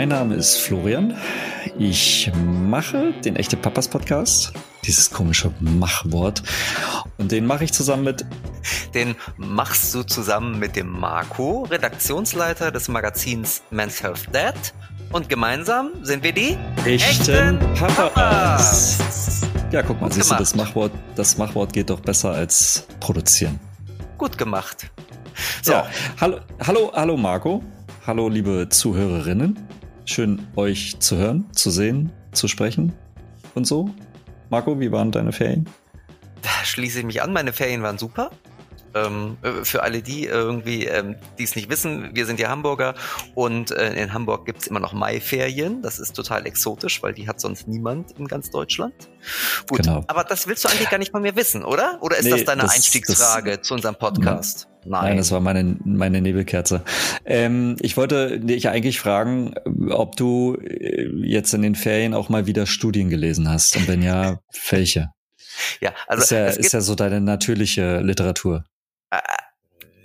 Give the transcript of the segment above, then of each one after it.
Mein Name ist Florian. Ich mache den Echte Papas Podcast. Dieses komische Machwort. Und den mache ich zusammen mit. Den machst du zusammen mit dem Marco, Redaktionsleiter des Magazins Men's Health Dad. Und gemeinsam sind wir die Echten, Papas. Papas. Ja, guck mal, Gut siehst gemacht. du, das Machwort, das Machwort geht doch besser als produzieren. Gut gemacht. So. Ja, hallo, hallo, hallo Marco. Hallo, liebe Zuhörerinnen. Schön, euch zu hören, zu sehen, zu sprechen und so. Marco, wie waren deine Ferien? Da schließe ich mich an. Meine Ferien waren super. Ähm, äh, für alle die irgendwie, ähm, die es nicht wissen, wir sind ja Hamburger und äh, in Hamburg gibt es immer noch Maiferien. Das ist total exotisch, weil die hat sonst niemand in ganz Deutschland. Gut, genau. aber das willst du eigentlich gar nicht von mir wissen, oder? Oder ist nee, das deine das, Einstiegsfrage das, zu unserem Podcast? Nein. Nein, das war meine, meine Nebelkerze. Ähm, ich wollte dich eigentlich fragen, ob du äh, jetzt in den Ferien auch mal wieder Studien gelesen hast und wenn ja, welche? Ja, also ist ja, ist ja so deine natürliche Literatur. Äh,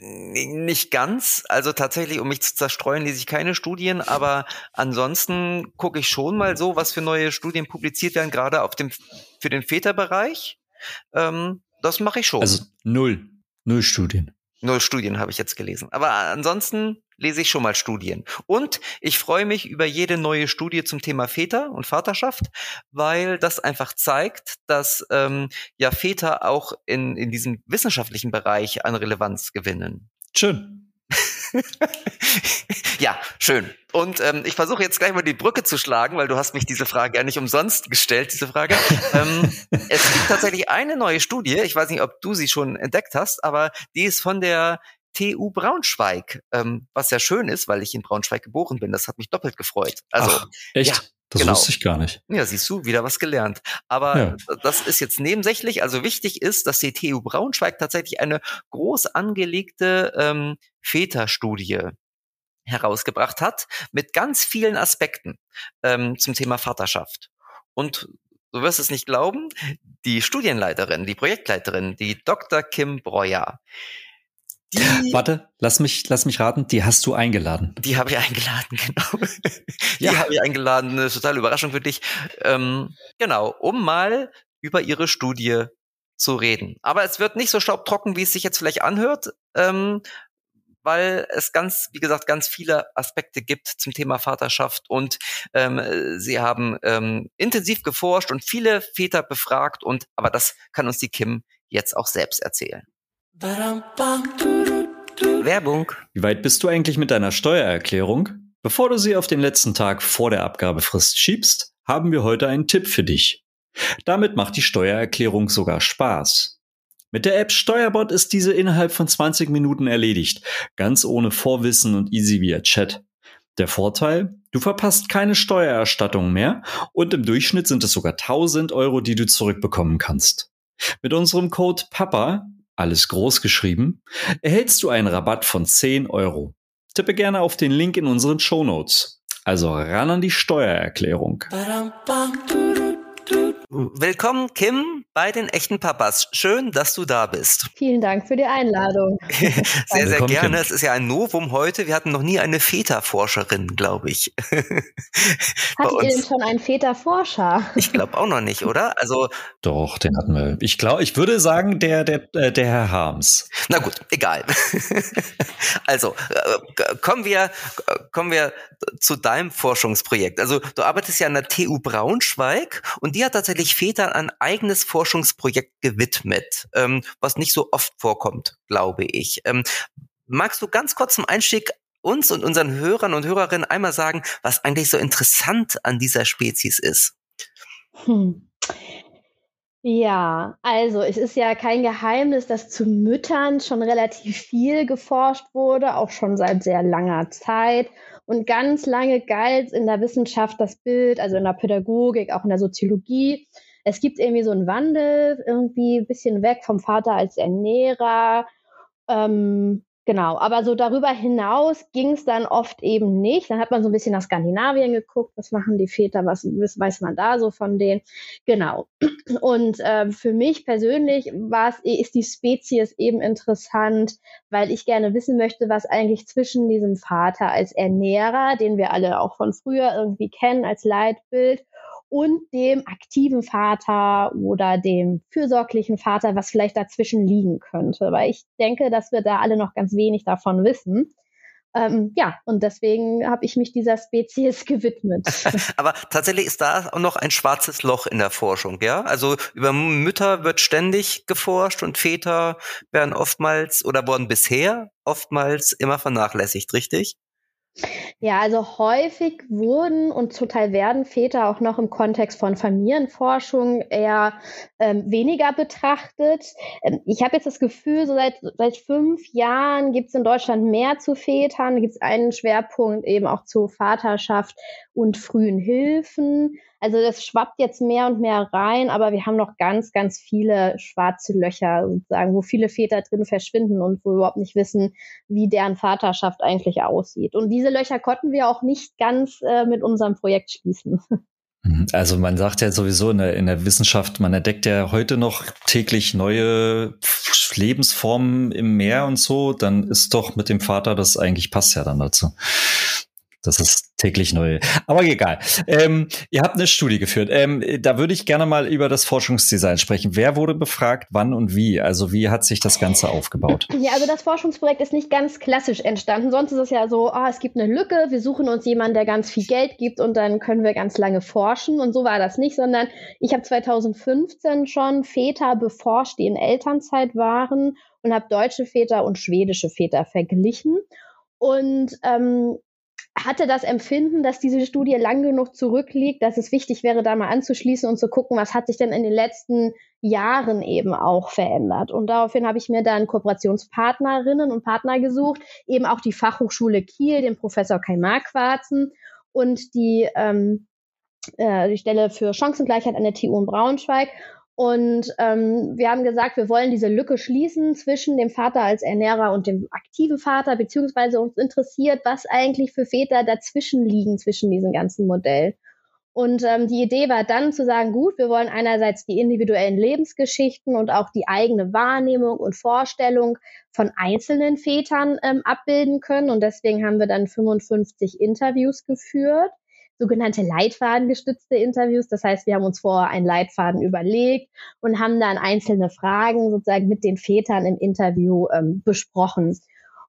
nicht ganz. Also tatsächlich, um mich zu zerstreuen, lese ich keine Studien, aber ansonsten gucke ich schon mal so, was für neue Studien publiziert werden, gerade auf dem für den Väterbereich. Ähm, das mache ich schon. Also null. Null Studien. Null Studien habe ich jetzt gelesen. Aber ansonsten lese ich schon mal Studien. Und ich freue mich über jede neue Studie zum Thema Väter und Vaterschaft, weil das einfach zeigt, dass ähm, ja Väter auch in, in diesem wissenschaftlichen Bereich an Relevanz gewinnen. Schön. ja, schön. Und ähm, ich versuche jetzt gleich mal die Brücke zu schlagen, weil du hast mich diese Frage ja nicht umsonst gestellt, diese Frage. ähm, es gibt tatsächlich eine neue Studie, ich weiß nicht, ob du sie schon entdeckt hast, aber die ist von der TU Braunschweig, ähm, was ja schön ist, weil ich in Braunschweig geboren bin. Das hat mich doppelt gefreut. Also, Ach, echt? Ja, das genau. wusste ich gar nicht. Ja, siehst du, wieder was gelernt. Aber ja. das ist jetzt nebensächlich. Also wichtig ist, dass die TU Braunschweig tatsächlich eine groß angelegte ähm, Väterstudie herausgebracht hat mit ganz vielen Aspekten ähm, zum Thema Vaterschaft. Und du wirst es nicht glauben, die Studienleiterin, die Projektleiterin, die Dr. Kim Breuer, die, Warte, lass mich, lass mich raten, die hast du eingeladen. Die habe ich eingeladen, genau. die ja. habe ich eingeladen, eine totale Überraschung für dich. Ähm, genau, um mal über ihre Studie zu reden. Aber es wird nicht so staubtrocken, wie es sich jetzt vielleicht anhört, ähm, weil es ganz, wie gesagt, ganz viele Aspekte gibt zum Thema Vaterschaft und ähm, sie haben ähm, intensiv geforscht und viele Väter befragt und aber das kann uns die Kim jetzt auch selbst erzählen. Werbung. Wie weit bist du eigentlich mit deiner Steuererklärung? Bevor du sie auf den letzten Tag vor der Abgabefrist schiebst, haben wir heute einen Tipp für dich. Damit macht die Steuererklärung sogar Spaß. Mit der App Steuerbot ist diese innerhalb von 20 Minuten erledigt, ganz ohne Vorwissen und easy via Chat. Der Vorteil? Du verpasst keine Steuererstattung mehr und im Durchschnitt sind es sogar 1000 Euro, die du zurückbekommen kannst. Mit unserem Code PAPA alles groß geschrieben, erhältst du einen Rabatt von 10 Euro. Tippe gerne auf den Link in unseren Show Notes. Also ran an die Steuererklärung. Badam, Willkommen, Kim, bei den echten Papas. Schön, dass du da bist. Vielen Dank für die Einladung. sehr, sehr gerne. Kim. Es ist ja ein Novum heute. Wir hatten noch nie eine Väterforscherin, glaube ich. Hattet ihr denn schon einen Väterforscher? Ich glaube auch noch nicht, oder? Also Doch, den hatten wir. Ich glaube, ich würde sagen, der, der, äh, der Herr Harms. Na gut, egal. also, äh, kommen wir, kommen wir zu deinem Forschungsprojekt. Also, du arbeitest ja an der TU Braunschweig und die hat tatsächlich sich Vätern ein eigenes Forschungsprojekt gewidmet, ähm, was nicht so oft vorkommt, glaube ich. Ähm, magst du ganz kurz zum Einstieg uns und unseren Hörern und Hörerinnen einmal sagen, was eigentlich so interessant an dieser Spezies ist? Hm. Ja, also es ist ja kein Geheimnis, dass zu Müttern schon relativ viel geforscht wurde, auch schon seit sehr langer Zeit. Und ganz lange galt in der Wissenschaft das Bild, also in der Pädagogik, auch in der Soziologie. Es gibt irgendwie so einen Wandel, irgendwie ein bisschen weg vom Vater als Ernährer, ähm, Genau, aber so darüber hinaus ging es dann oft eben nicht. Dann hat man so ein bisschen nach Skandinavien geguckt, was machen die Väter, was weiß man da so von denen. Genau. Und äh, für mich persönlich war es, ist die Spezies eben interessant, weil ich gerne wissen möchte, was eigentlich zwischen diesem Vater als Ernährer, den wir alle auch von früher irgendwie kennen als Leitbild, und dem aktiven Vater oder dem fürsorglichen Vater, was vielleicht dazwischen liegen könnte. Weil ich denke, dass wir da alle noch ganz wenig davon wissen. Ähm, ja, und deswegen habe ich mich dieser Spezies gewidmet. Aber tatsächlich ist da auch noch ein schwarzes Loch in der Forschung, ja? Also über Mütter wird ständig geforscht und Väter werden oftmals oder wurden bisher oftmals immer vernachlässigt, richtig? Ja, also häufig wurden und zum Teil werden Väter auch noch im Kontext von Familienforschung eher ähm, weniger betrachtet. Ähm, ich habe jetzt das Gefühl, so seit, seit fünf Jahren gibt es in Deutschland mehr zu Vätern. Da gibt es einen Schwerpunkt eben auch zu Vaterschaft und frühen Hilfen. Also das schwappt jetzt mehr und mehr rein, aber wir haben noch ganz, ganz viele schwarze Löcher sozusagen, wo viele Väter drin verschwinden und wo wir überhaupt nicht wissen, wie deren Vaterschaft eigentlich aussieht. Und diese Löcher konnten wir auch nicht ganz äh, mit unserem Projekt schließen. Mhm. Also man sagt ja sowieso in der, in der Wissenschaft, man entdeckt ja heute noch täglich neue Lebensformen im Meer und so, dann ist doch mit dem Vater das eigentlich passt ja dann dazu. Das ist täglich neu. Aber egal. Ähm, ihr habt eine Studie geführt. Ähm, da würde ich gerne mal über das Forschungsdesign sprechen. Wer wurde befragt, wann und wie? Also wie hat sich das Ganze aufgebaut? Ja, also das Forschungsprojekt ist nicht ganz klassisch entstanden. Sonst ist es ja so, oh, es gibt eine Lücke, wir suchen uns jemanden, der ganz viel Geld gibt und dann können wir ganz lange forschen. Und so war das nicht, sondern ich habe 2015 schon Väter beforscht, die in Elternzeit waren und habe deutsche Väter und schwedische Väter verglichen. Und ähm, hatte das Empfinden, dass diese Studie lang genug zurückliegt, dass es wichtig wäre, da mal anzuschließen und zu gucken, was hat sich denn in den letzten Jahren eben auch verändert. Und daraufhin habe ich mir dann Kooperationspartnerinnen und Partner gesucht, eben auch die Fachhochschule Kiel, den Professor Kai Marquarzen und die, ähm, äh, die Stelle für Chancengleichheit an der TU in Braunschweig. Und ähm, wir haben gesagt, wir wollen diese Lücke schließen zwischen dem Vater als Ernährer und dem aktiven Vater, beziehungsweise uns interessiert, was eigentlich für Väter dazwischen liegen, zwischen diesen ganzen Modellen. Und ähm, die Idee war dann zu sagen, gut, wir wollen einerseits die individuellen Lebensgeschichten und auch die eigene Wahrnehmung und Vorstellung von einzelnen Vätern ähm, abbilden können. Und deswegen haben wir dann 55 Interviews geführt sogenannte Leitfadengestützte Interviews. Das heißt, wir haben uns vorher einen Leitfaden überlegt und haben dann einzelne Fragen sozusagen mit den Vätern im Interview ähm, besprochen.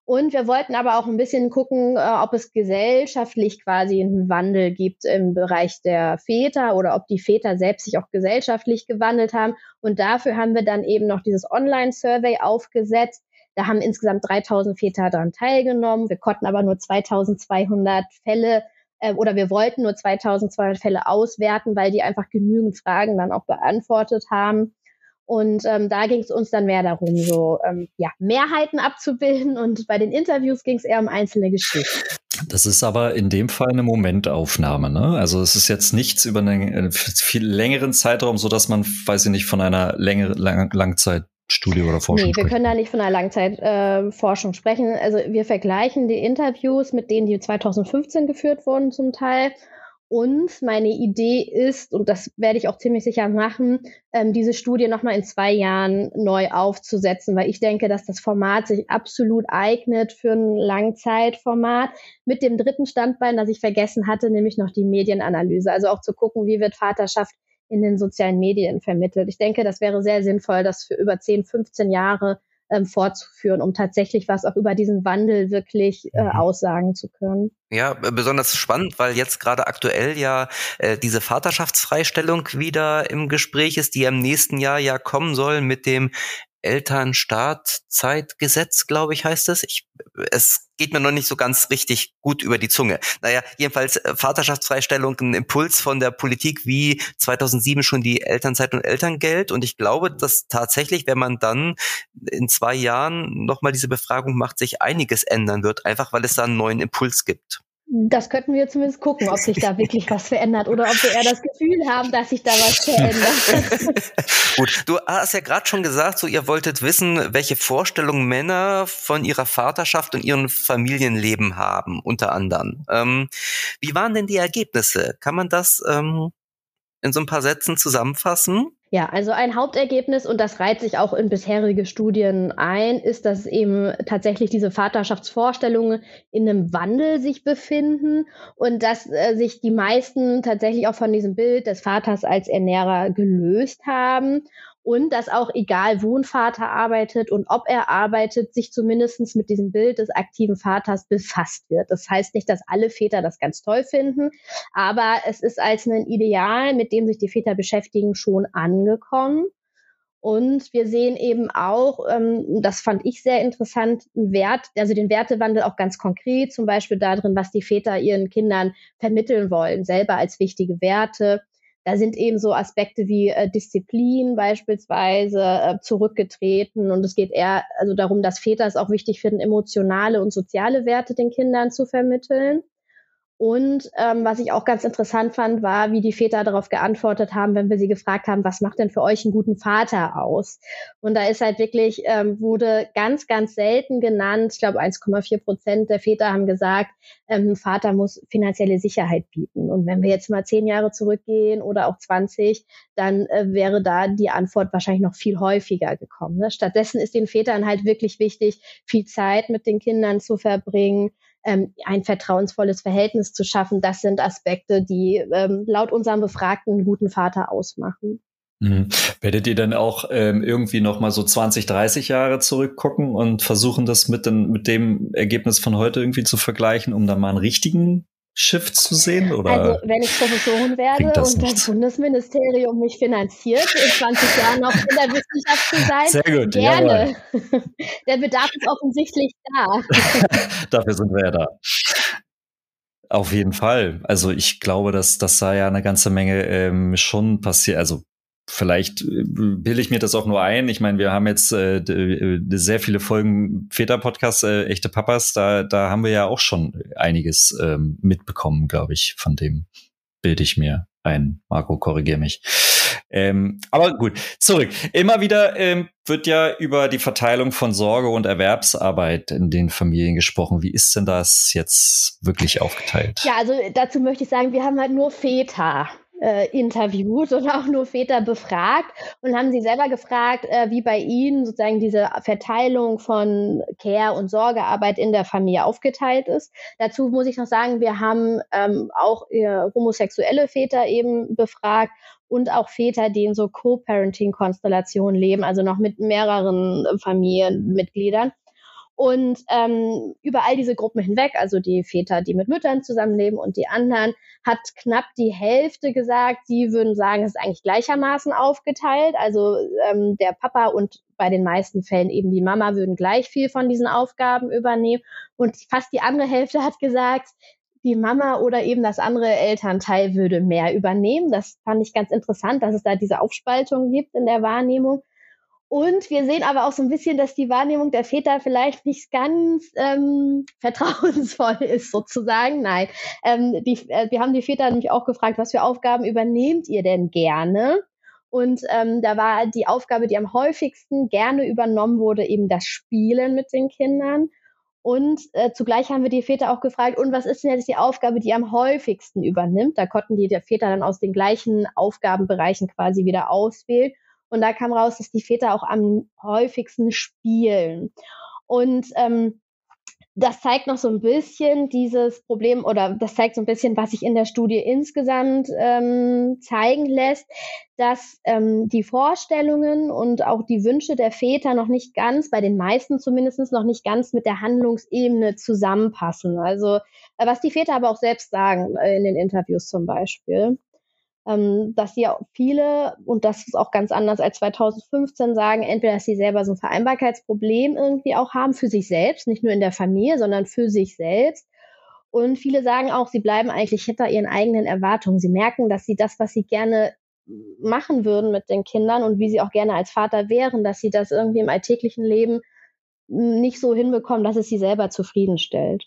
Und wir wollten aber auch ein bisschen gucken, äh, ob es gesellschaftlich quasi einen Wandel gibt im Bereich der Väter oder ob die Väter selbst sich auch gesellschaftlich gewandelt haben. Und dafür haben wir dann eben noch dieses Online-Survey aufgesetzt. Da haben insgesamt 3000 Väter daran teilgenommen. Wir konnten aber nur 2200 Fälle oder wir wollten nur 2200 Fälle auswerten, weil die einfach genügend Fragen dann auch beantwortet haben. Und ähm, da ging es uns dann mehr darum, so ähm, ja, Mehrheiten abzubilden und bei den Interviews ging es eher um einzelne Geschichten. Das ist aber in dem Fall eine Momentaufnahme, ne? Also es ist jetzt nichts über einen äh, viel längeren Zeitraum, so dass man, weiß ich nicht, von einer längeren Lang Langzeit Studie oder Forschung Nee, wir können da nicht von einer Langzeitforschung äh, sprechen. Also wir vergleichen die Interviews mit denen, die 2015 geführt wurden zum Teil. Und meine Idee ist, und das werde ich auch ziemlich sicher machen, ähm, diese Studie nochmal in zwei Jahren neu aufzusetzen, weil ich denke, dass das Format sich absolut eignet für ein Langzeitformat mit dem dritten Standbein, das ich vergessen hatte, nämlich noch die Medienanalyse. Also auch zu gucken, wie wird Vaterschaft in den sozialen Medien vermittelt. Ich denke, das wäre sehr sinnvoll, das für über 10, 15 Jahre ähm, fortzuführen, um tatsächlich was auch über diesen Wandel wirklich äh, mhm. aussagen zu können. Ja, besonders spannend, weil jetzt gerade aktuell ja äh, diese Vaterschaftsfreistellung wieder im Gespräch ist, die im nächsten Jahr ja kommen soll mit dem Elternstaatzeitgesetz, glaube ich, heißt es. Ich, es geht mir noch nicht so ganz richtig gut über die Zunge. Naja, jedenfalls äh, Vaterschaftsfreistellung, ein Impuls von der Politik wie 2007 schon die Elternzeit und Elterngeld. Und ich glaube, dass tatsächlich, wenn man dann in zwei Jahren nochmal diese Befragung macht, sich einiges ändern wird, einfach weil es da einen neuen Impuls gibt. Das könnten wir zumindest gucken, ob sich da wirklich was verändert oder ob wir eher das Gefühl haben, dass sich da was verändert. Gut, du hast ja gerade schon gesagt, so ihr wolltet wissen, welche Vorstellungen Männer von ihrer Vaterschaft und ihrem Familienleben haben, unter anderem. Ähm, wie waren denn die Ergebnisse? Kann man das ähm, in so ein paar Sätzen zusammenfassen? Ja, also ein Hauptergebnis, und das reiht sich auch in bisherige Studien ein, ist, dass eben tatsächlich diese Vaterschaftsvorstellungen in einem Wandel sich befinden und dass äh, sich die meisten tatsächlich auch von diesem Bild des Vaters als Ernährer gelöst haben und dass auch egal, wo ein Vater arbeitet und ob er arbeitet, sich zumindestens mit diesem Bild des aktiven Vaters befasst wird. Das heißt nicht, dass alle Väter das ganz toll finden, aber es ist als ein Ideal, mit dem sich die Väter beschäftigen, schon angekommen. Und wir sehen eben auch, ähm, das fand ich sehr interessant, einen Wert, also den Wertewandel auch ganz konkret, zum Beispiel darin, was die Väter ihren Kindern vermitteln wollen, selber als wichtige Werte da sind eben so Aspekte wie äh, Disziplin beispielsweise äh, zurückgetreten und es geht eher also darum, dass Väter es auch wichtig finden, emotionale und soziale Werte den Kindern zu vermitteln. Und ähm, was ich auch ganz interessant fand, war, wie die Väter darauf geantwortet haben, wenn wir sie gefragt haben, was macht denn für euch einen guten Vater aus? Und da ist halt wirklich, ähm, wurde ganz, ganz selten genannt, ich glaube 1,4 Prozent der Väter haben gesagt, ähm, ein Vater muss finanzielle Sicherheit bieten. Und wenn wir jetzt mal zehn Jahre zurückgehen oder auch 20, dann äh, wäre da die Antwort wahrscheinlich noch viel häufiger gekommen. Ne? Stattdessen ist den Vätern halt wirklich wichtig, viel Zeit mit den Kindern zu verbringen, ähm, ein vertrauensvolles Verhältnis zu schaffen, das sind Aspekte, die ähm, laut unserem Befragten einen guten Vater ausmachen. Mhm. Werdet ihr dann auch ähm, irgendwie noch mal so 20, 30 Jahre zurückgucken und versuchen, das mit, den, mit dem Ergebnis von heute irgendwie zu vergleichen, um dann mal einen richtigen Shift zu sehen? Oder also, wenn ich Professorin werde das und nichts? das Bundesministerium mich finanziert, in 20 Jahren noch in der Wissenschaft zu sein, Sehr gut, gerne. der Bedarf ist offensichtlich da. Dafür sind wir ja da. Auf jeden Fall. Also ich glaube, dass das da ja eine ganze Menge ähm, schon passiert. Also vielleicht äh, bilde ich mir das auch nur ein. Ich meine, wir haben jetzt äh, äh sehr viele Folgen Väter-Podcasts, äh, echte Papas, da, da haben wir ja auch schon einiges ähm, mitbekommen, glaube ich, von dem bilde ich mir ein. Marco, korrigier mich. Ähm, aber gut, zurück. Immer wieder ähm, wird ja über die Verteilung von Sorge und Erwerbsarbeit in den Familien gesprochen. Wie ist denn das jetzt wirklich aufgeteilt? Ja, also dazu möchte ich sagen, wir haben halt nur Väter äh, interviewt und auch nur Väter befragt und haben sie selber gefragt, äh, wie bei ihnen sozusagen diese Verteilung von Care- und Sorgearbeit in der Familie aufgeteilt ist. Dazu muss ich noch sagen, wir haben ähm, auch äh, homosexuelle Väter eben befragt und auch Väter, die in so Co-Parenting-Konstellationen leben, also noch mit mehreren Familienmitgliedern. Und ähm, über all diese Gruppen hinweg, also die Väter, die mit Müttern zusammenleben und die anderen, hat knapp die Hälfte gesagt, sie würden sagen, es ist eigentlich gleichermaßen aufgeteilt. Also ähm, der Papa und bei den meisten Fällen eben die Mama würden gleich viel von diesen Aufgaben übernehmen. Und fast die andere Hälfte hat gesagt, die Mama oder eben das andere Elternteil würde mehr übernehmen. Das fand ich ganz interessant, dass es da diese Aufspaltung gibt in der Wahrnehmung. Und wir sehen aber auch so ein bisschen, dass die Wahrnehmung der Väter vielleicht nicht ganz ähm, vertrauensvoll ist, sozusagen. Nein, ähm, die, äh, wir haben die Väter nämlich auch gefragt, was für Aufgaben übernehmt ihr denn gerne? Und ähm, da war die Aufgabe, die am häufigsten gerne übernommen wurde, eben das Spielen mit den Kindern. Und äh, zugleich haben wir die Väter auch gefragt, und was ist denn jetzt die Aufgabe, die am häufigsten übernimmt? Da konnten die Väter dann aus den gleichen Aufgabenbereichen quasi wieder auswählen. Und da kam raus, dass die Väter auch am häufigsten spielen. Und ähm, das zeigt noch so ein bisschen dieses Problem oder das zeigt so ein bisschen, was sich in der Studie insgesamt ähm, zeigen lässt, dass ähm, die Vorstellungen und auch die Wünsche der Väter noch nicht ganz, bei den meisten zumindest noch nicht ganz mit der Handlungsebene zusammenpassen. Also äh, was die Väter aber auch selbst sagen äh, in den Interviews zum Beispiel ähm, dass sie viele, und das ist auch ganz anders als 2015, sagen, entweder, dass sie selber so ein Vereinbarkeitsproblem irgendwie auch haben für sich selbst, nicht nur in der Familie, sondern für sich selbst. Und viele sagen auch, sie bleiben eigentlich hinter ihren eigenen Erwartungen. Sie merken, dass sie das, was sie gerne machen würden mit den Kindern und wie sie auch gerne als Vater wären, dass sie das irgendwie im alltäglichen Leben nicht so hinbekommen, dass es sie selber zufriedenstellt.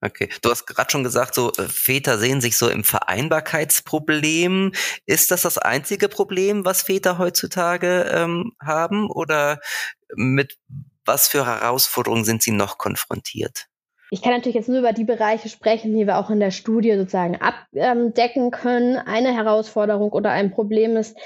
Okay, du hast gerade schon gesagt, so äh, Väter sehen sich so im Vereinbarkeitsproblem. Ist das das einzige Problem, was Väter heutzutage ähm, haben, oder mit was für Herausforderungen sind sie noch konfrontiert? Ich kann natürlich jetzt nur über die Bereiche sprechen, die wir auch in der Studie sozusagen abdecken können. Eine Herausforderung oder ein Problem ist,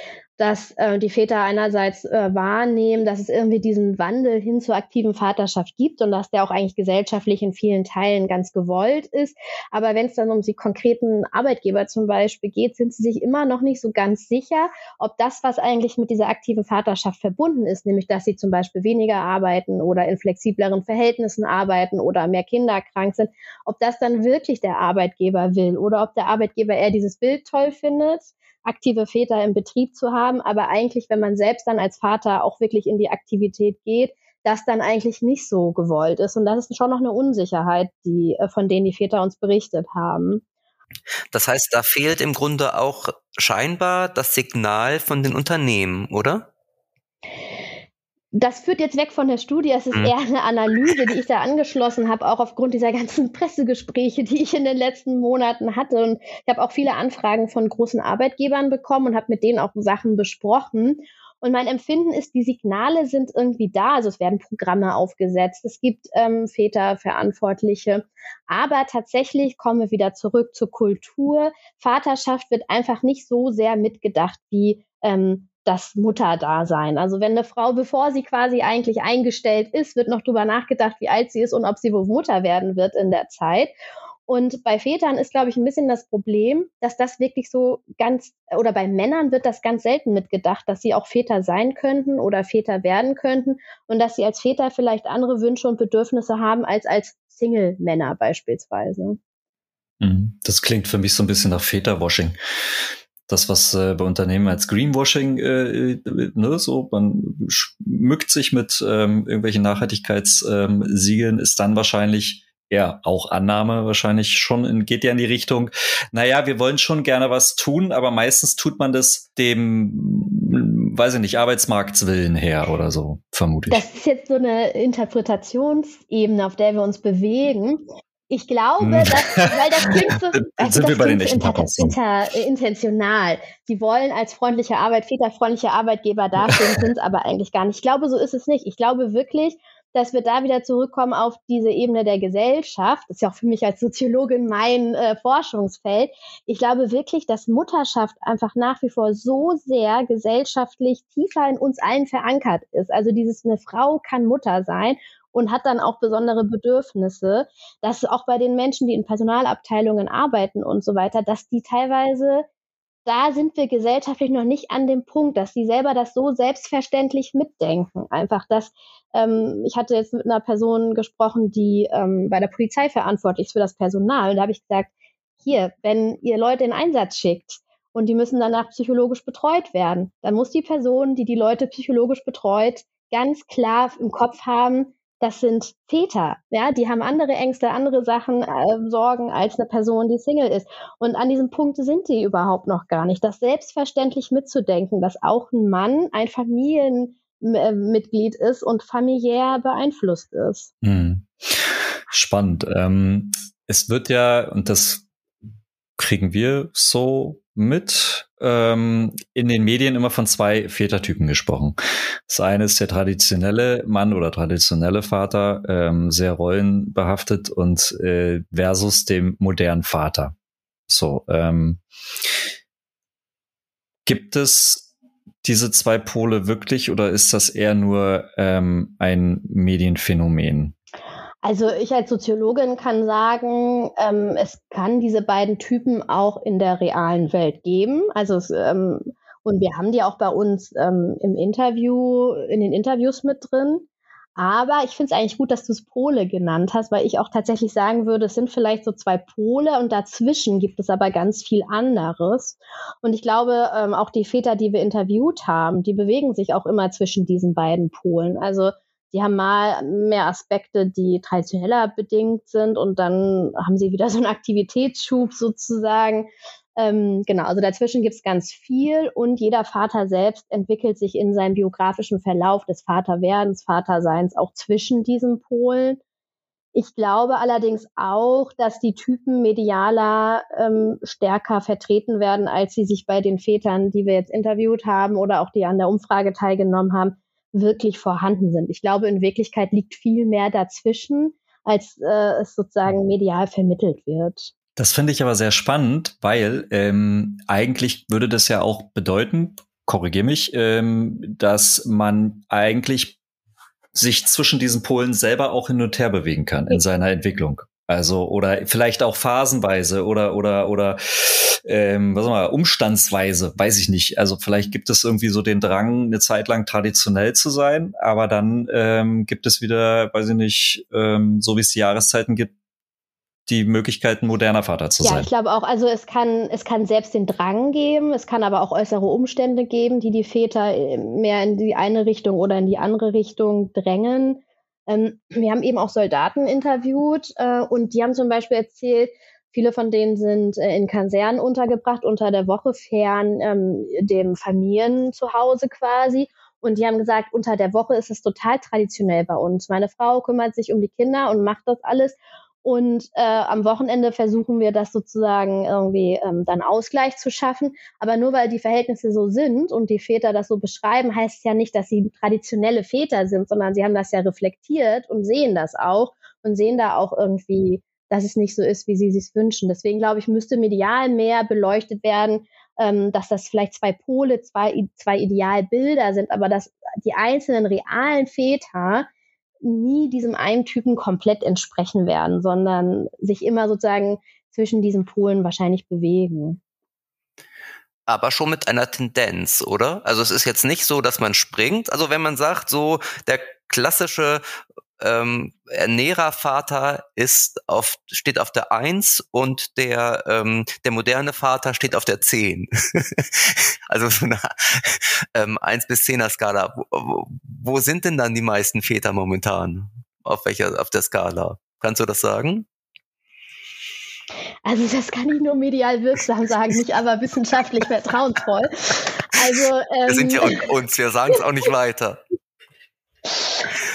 dass äh, die Väter einerseits äh, wahrnehmen, dass es irgendwie diesen Wandel hin zur aktiven Vaterschaft gibt und dass der auch eigentlich gesellschaftlich in vielen Teilen ganz gewollt ist. Aber wenn es dann um die konkreten Arbeitgeber zum Beispiel geht, sind sie sich immer noch nicht so ganz sicher, ob das, was eigentlich mit dieser aktiven Vaterschaft verbunden ist, nämlich dass sie zum Beispiel weniger arbeiten oder in flexibleren Verhältnissen arbeiten oder mehr Kinder krank sind, ob das dann wirklich der Arbeitgeber will oder ob der Arbeitgeber eher dieses Bild toll findet aktive Väter im Betrieb zu haben, aber eigentlich, wenn man selbst dann als Vater auch wirklich in die Aktivität geht, das dann eigentlich nicht so gewollt ist. Und das ist schon noch eine Unsicherheit, die, äh, von denen die Väter uns berichtet haben. Das heißt, da fehlt im Grunde auch scheinbar das Signal von den Unternehmen, oder? Das führt jetzt weg von der Studie. Es ist mhm. eher eine Analyse, die ich da angeschlossen habe, auch aufgrund dieser ganzen Pressegespräche, die ich in den letzten Monaten hatte. Und ich habe auch viele Anfragen von großen Arbeitgebern bekommen und habe mit denen auch Sachen besprochen. Und mein Empfinden ist, die Signale sind irgendwie da. Also es werden Programme aufgesetzt, es gibt ähm, Väterverantwortliche. Aber tatsächlich kommen wir wieder zurück zur Kultur. Vaterschaft wird einfach nicht so sehr mitgedacht wie ähm, das Mutterdasein. Also wenn eine Frau, bevor sie quasi eigentlich eingestellt ist, wird noch drüber nachgedacht, wie alt sie ist und ob sie wohl Mutter werden wird in der Zeit. Und bei Vätern ist, glaube ich, ein bisschen das Problem, dass das wirklich so ganz, oder bei Männern wird das ganz selten mitgedacht, dass sie auch Väter sein könnten oder Väter werden könnten und dass sie als Väter vielleicht andere Wünsche und Bedürfnisse haben als als Single-Männer beispielsweise. Mhm. Das klingt für mich so ein bisschen nach Väterwashing das, was äh, bei Unternehmen als Greenwashing, äh, äh, ne, so, man schmückt sich mit ähm, irgendwelchen Nachhaltigkeitssiegeln, ähm, ist dann wahrscheinlich ja, auch Annahme wahrscheinlich schon in, geht ja in die Richtung, naja, wir wollen schon gerne was tun, aber meistens tut man das dem, weiß ich nicht, Arbeitsmarktswillen her oder so, vermute ich. Das ist jetzt so eine Interpretationsebene, auf der wir uns bewegen. Ich glaube, hm. dass, weil das klingt so, also sind wir bei den echten Papas. Inter, intentional. Sie wollen als freundliche Arbeit, väterfreundliche Arbeitgeber dastehen, sind es aber eigentlich gar nicht. Ich glaube, so ist es nicht. Ich glaube wirklich, dass wir da wieder zurückkommen auf diese Ebene der Gesellschaft. Das ist ja auch für mich als Soziologin mein äh, Forschungsfeld. Ich glaube wirklich, dass Mutterschaft einfach nach wie vor so sehr gesellschaftlich tiefer in uns allen verankert ist. Also dieses, eine Frau kann Mutter sein und hat dann auch besondere Bedürfnisse, dass auch bei den Menschen, die in Personalabteilungen arbeiten und so weiter, dass die teilweise da sind wir gesellschaftlich noch nicht an dem Punkt, dass sie selber das so selbstverständlich mitdenken. Einfach, dass ähm, ich hatte jetzt mit einer Person gesprochen, die ähm, bei der Polizei verantwortlich ist für das Personal. Und da habe ich gesagt, hier, wenn ihr Leute in Einsatz schickt und die müssen danach psychologisch betreut werden, dann muss die Person, die die Leute psychologisch betreut, ganz klar im Kopf haben, das sind Väter, ja, die haben andere Ängste, andere Sachen, äh, Sorgen als eine Person, die Single ist. Und an diesem Punkt sind sie überhaupt noch gar nicht. Das selbstverständlich mitzudenken, dass auch ein Mann ein Familienmitglied ist und familiär beeinflusst ist. Hm. Spannend. Ähm, es wird ja, und das kriegen wir so mit ähm, in den Medien immer von zwei Vätertypen gesprochen. Das eine ist der traditionelle Mann oder traditionelle Vater, ähm, sehr rollenbehaftet und äh, versus dem modernen Vater. So, ähm, gibt es diese zwei Pole wirklich oder ist das eher nur ähm, ein Medienphänomen? Also ich als Soziologin kann sagen, ähm, es kann diese beiden Typen auch in der realen Welt geben. Also es, ähm, und wir haben die auch bei uns ähm, im Interview, in den Interviews mit drin. Aber ich finde es eigentlich gut, dass du es Pole genannt hast, weil ich auch tatsächlich sagen würde, es sind vielleicht so zwei Pole und dazwischen gibt es aber ganz viel anderes. Und ich glaube, ähm, auch die Väter, die wir interviewt haben, die bewegen sich auch immer zwischen diesen beiden Polen. Also die haben mal mehr Aspekte, die traditioneller bedingt sind und dann haben sie wieder so einen Aktivitätsschub sozusagen. Ähm, genau, also dazwischen gibt es ganz viel und jeder Vater selbst entwickelt sich in seinem biografischen Verlauf des Vaterwerdens, Vaterseins auch zwischen diesen Polen. Ich glaube allerdings auch, dass die Typen medialer ähm, stärker vertreten werden, als sie sich bei den Vätern, die wir jetzt interviewt haben oder auch die an der Umfrage teilgenommen haben, wirklich vorhanden sind. Ich glaube, in Wirklichkeit liegt viel mehr dazwischen, als äh, es sozusagen medial vermittelt wird. Das finde ich aber sehr spannend, weil ähm, eigentlich würde das ja auch bedeuten, korrigiere mich, ähm, dass man eigentlich sich zwischen diesen Polen selber auch hin und her bewegen kann in seiner Entwicklung. Also oder vielleicht auch phasenweise oder oder oder ähm, was mal, umstandsweise, weiß ich nicht. Also vielleicht gibt es irgendwie so den Drang, eine Zeit lang traditionell zu sein, aber dann ähm, gibt es wieder, weiß ich nicht, ähm, so wie es die Jahreszeiten gibt, die Möglichkeit, ein moderner Vater zu sein. Ja, ich glaube auch, also es kann, es kann selbst den Drang geben, es kann aber auch äußere Umstände geben, die die Väter äh, mehr in die eine Richtung oder in die andere Richtung drängen. Ähm, wir haben eben auch Soldaten interviewt äh, und die haben zum Beispiel erzählt, viele von denen sind äh, in Kasernen untergebracht, unter der Woche fern ähm, dem Familienzuhause quasi. Und die haben gesagt, unter der Woche ist es total traditionell bei uns. Meine Frau kümmert sich um die Kinder und macht das alles. Und äh, am Wochenende versuchen wir das sozusagen irgendwie ähm, dann Ausgleich zu schaffen. Aber nur weil die Verhältnisse so sind und die Väter das so beschreiben, heißt es ja nicht, dass sie traditionelle Väter sind, sondern sie haben das ja reflektiert und sehen das auch und sehen da auch irgendwie, dass es nicht so ist, wie sie sich wünschen. Deswegen glaube ich, müsste medial mehr beleuchtet werden, ähm, dass das vielleicht zwei Pole, zwei, zwei Idealbilder sind, aber dass die einzelnen realen Väter nie diesem einen Typen komplett entsprechen werden, sondern sich immer sozusagen zwischen diesen Polen wahrscheinlich bewegen. Aber schon mit einer Tendenz, oder? Also es ist jetzt nicht so, dass man springt. Also wenn man sagt, so der klassische ähm, Ernährervater ist auf, steht auf der Eins und der, ähm, der moderne Vater steht auf der Zehn. also so eine ähm, 1 bis 10er Skala. Wo, wo sind denn dann die meisten Väter momentan? Auf welcher, auf der Skala? Kannst du das sagen? Also das kann ich nur medial wirksam sagen, nicht aber wissenschaftlich vertrauensvoll. Also ähm, wir sind ja ähm, uns, wir sagen es auch nicht weiter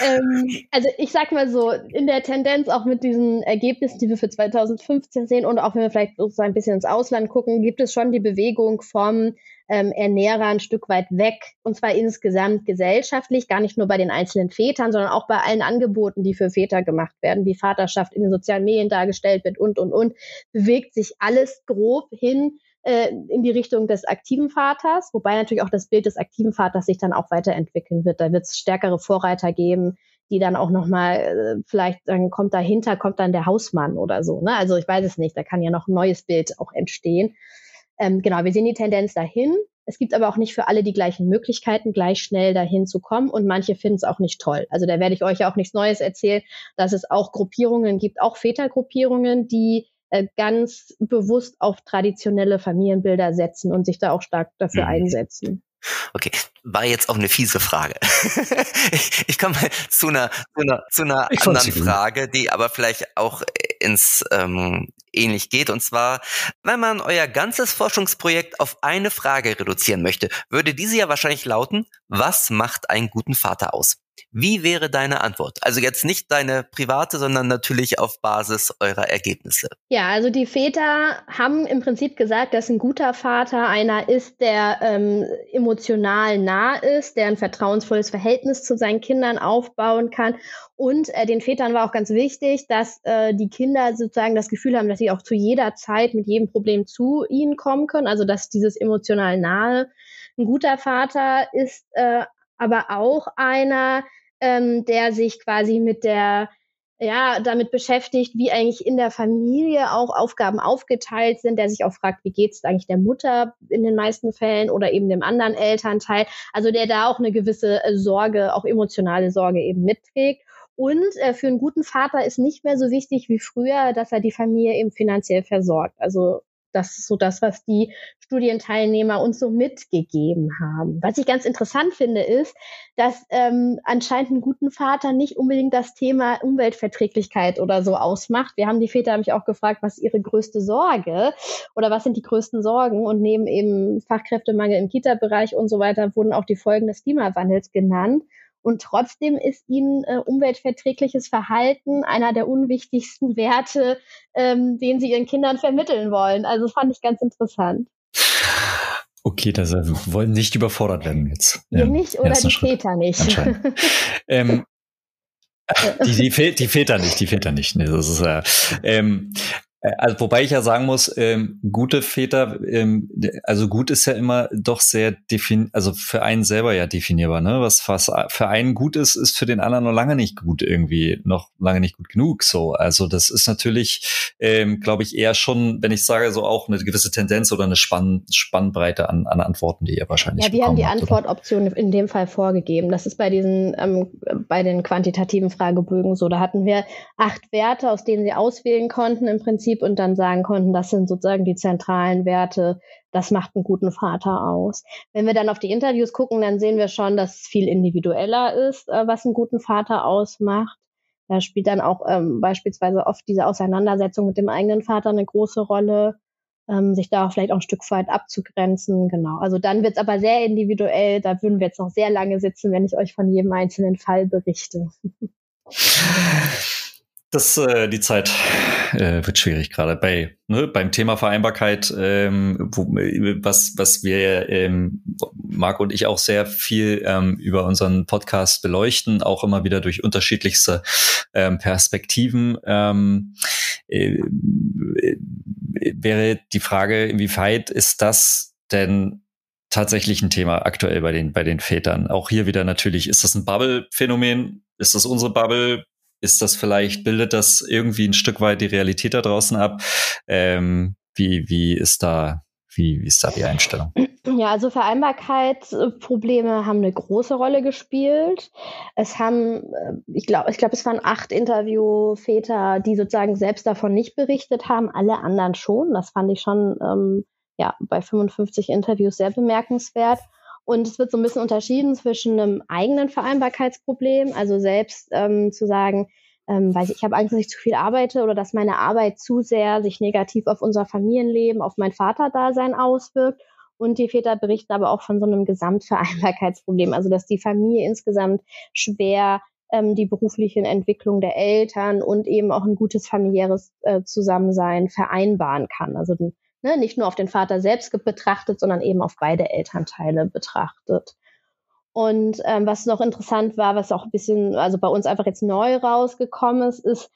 ähm, also ich sag mal so, in der Tendenz auch mit diesen Ergebnissen, die wir für 2015 sehen und auch wenn wir vielleicht so ein bisschen ins Ausland gucken, gibt es schon die Bewegung vom ähm, Ernährer ein Stück weit weg. Und zwar insgesamt gesellschaftlich, gar nicht nur bei den einzelnen Vätern, sondern auch bei allen Angeboten, die für Väter gemacht werden, wie Vaterschaft in den sozialen Medien dargestellt wird und, und, und, bewegt sich alles grob hin äh, in die Richtung des aktiven Vaters, wobei natürlich auch das Bild des aktiven Vaters sich dann auch weiterentwickeln wird. Da wird es stärkere Vorreiter geben, die dann auch nochmal, äh, vielleicht dann kommt dahinter, kommt dann der Hausmann oder so. Ne? Also ich weiß es nicht, da kann ja noch ein neues Bild auch entstehen. Ähm, genau, wir sehen die Tendenz dahin. Es gibt aber auch nicht für alle die gleichen Möglichkeiten, gleich schnell dahin zu kommen und manche finden es auch nicht toll. Also da werde ich euch auch nichts Neues erzählen, dass es auch Gruppierungen gibt, auch Vätergruppierungen, die äh, ganz bewusst auf traditionelle Familienbilder setzen und sich da auch stark dafür mhm. einsetzen. Okay, war jetzt auch eine fiese Frage. ich, ich komme zu einer, zu einer, zu einer anderen Frage, die aber vielleicht auch ins ähm, ähnlich geht. Und zwar, wenn man euer ganzes Forschungsprojekt auf eine Frage reduzieren möchte, würde diese ja wahrscheinlich lauten, was macht einen guten Vater aus? Wie wäre deine Antwort? Also jetzt nicht deine private, sondern natürlich auf Basis eurer Ergebnisse. Ja, also die Väter haben im Prinzip gesagt, dass ein guter Vater einer ist, der ähm, emotional nah ist, der ein vertrauensvolles Verhältnis zu seinen Kindern aufbauen kann. Und äh, den Vätern war auch ganz wichtig, dass äh, die Kinder sozusagen das Gefühl haben, dass sie auch zu jeder Zeit mit jedem Problem zu ihnen kommen können. Also dass dieses emotional nahe ein guter Vater ist äh, aber auch einer, ähm, der sich quasi mit der ja, damit beschäftigt, wie eigentlich in der Familie auch Aufgaben aufgeteilt sind, der sich auch fragt, wie geht's eigentlich der Mutter in den meisten Fällen oder eben dem anderen Elternteil. Also der da auch eine gewisse äh, Sorge, auch emotionale Sorge eben mitträgt. Und äh, für einen guten Vater ist nicht mehr so wichtig wie früher, dass er die Familie eben finanziell versorgt. Also das ist so das, was die Studienteilnehmer uns so mitgegeben haben. Was ich ganz interessant finde, ist, dass ähm, anscheinend einen guten Vater nicht unbedingt das Thema Umweltverträglichkeit oder so ausmacht. Wir haben die Väter mich auch gefragt, was ihre größte Sorge oder was sind die größten Sorgen? Und neben eben Fachkräftemangel im Kita-Bereich und so weiter wurden auch die Folgen des Klimawandels genannt. Und trotzdem ist ihnen äh, umweltverträgliches Verhalten einer der unwichtigsten Werte, ähm, den sie ihren Kindern vermitteln wollen. Also fand ich ganz interessant. Okay, das äh, wollen nicht überfordert werden jetzt. Wir nicht oder die Schritt. Väter nicht. ähm, die, die, die Väter nicht, die Väter nicht. Nee, das ist, äh, ähm, äh, also wobei ich ja sagen muss, ähm, gute Väter, ähm, also gut ist ja immer doch sehr defin, also für einen selber ja definierbar, ne? Was was für einen gut ist, ist für den anderen noch lange nicht gut irgendwie, noch lange nicht gut genug. So, also das ist natürlich, ähm, glaube ich, eher schon, wenn ich sage, so auch eine gewisse Tendenz oder eine Spann Spannbreite an, an Antworten, die ihr wahrscheinlich. Ja, wir haben die Antwortoption in dem Fall vorgegeben. Das ist bei diesen, ähm, bei den quantitativen Fragebögen so. Da hatten wir acht Werte, aus denen sie auswählen konnten im Prinzip Prinzip und dann sagen konnten, das sind sozusagen die zentralen Werte, das macht einen guten Vater aus. Wenn wir dann auf die Interviews gucken, dann sehen wir schon, dass es viel individueller ist, äh, was einen guten Vater ausmacht. Da spielt dann auch ähm, beispielsweise oft diese Auseinandersetzung mit dem eigenen Vater eine große Rolle, ähm, sich da vielleicht auch ein Stück weit abzugrenzen. Genau. Also dann wird es aber sehr individuell. Da würden wir jetzt noch sehr lange sitzen, wenn ich euch von jedem einzelnen Fall berichte. Das, äh, die Zeit äh, wird schwierig gerade bei ne, beim Thema Vereinbarkeit, ähm, wo, was was wir ähm, Marc und ich auch sehr viel ähm, über unseren Podcast beleuchten, auch immer wieder durch unterschiedlichste ähm, Perspektiven. Ähm, äh, wäre die Frage, inwieweit ist das denn tatsächlich ein Thema aktuell bei den bei den Vätern? Auch hier wieder natürlich, ist das ein Bubble-Phänomen? Ist das unsere Bubble? Ist das vielleicht, bildet das irgendwie ein Stück weit die Realität da draußen ab? Ähm, wie, wie ist da, wie, wie ist da die Einstellung? Ja, also Vereinbarkeitsprobleme haben eine große Rolle gespielt. Es haben, äh, ich glaube, ich glaube, es waren acht Interviewväter, die sozusagen selbst davon nicht berichtet haben, alle anderen schon. Das fand ich schon ähm, ja, bei 55 Interviews sehr bemerkenswert. Und es wird so ein bisschen unterschieden zwischen einem eigenen Vereinbarkeitsproblem, also selbst ähm, zu sagen, ähm, weiß ich, ich habe Angst, dass ich zu viel arbeite oder dass meine Arbeit zu sehr sich negativ auf unser Familienleben, auf mein Vaterdasein auswirkt. Und die Väter berichten aber auch von so einem Gesamtvereinbarkeitsproblem, also dass die Familie insgesamt schwer ähm, die berufliche Entwicklung der Eltern und eben auch ein gutes familiäres äh, Zusammensein vereinbaren kann. Also ne, nicht nur auf den Vater selbst betrachtet, sondern eben auf beide Elternteile betrachtet. Und ähm, was noch interessant war, was auch ein bisschen, also bei uns einfach jetzt neu rausgekommen ist, ist,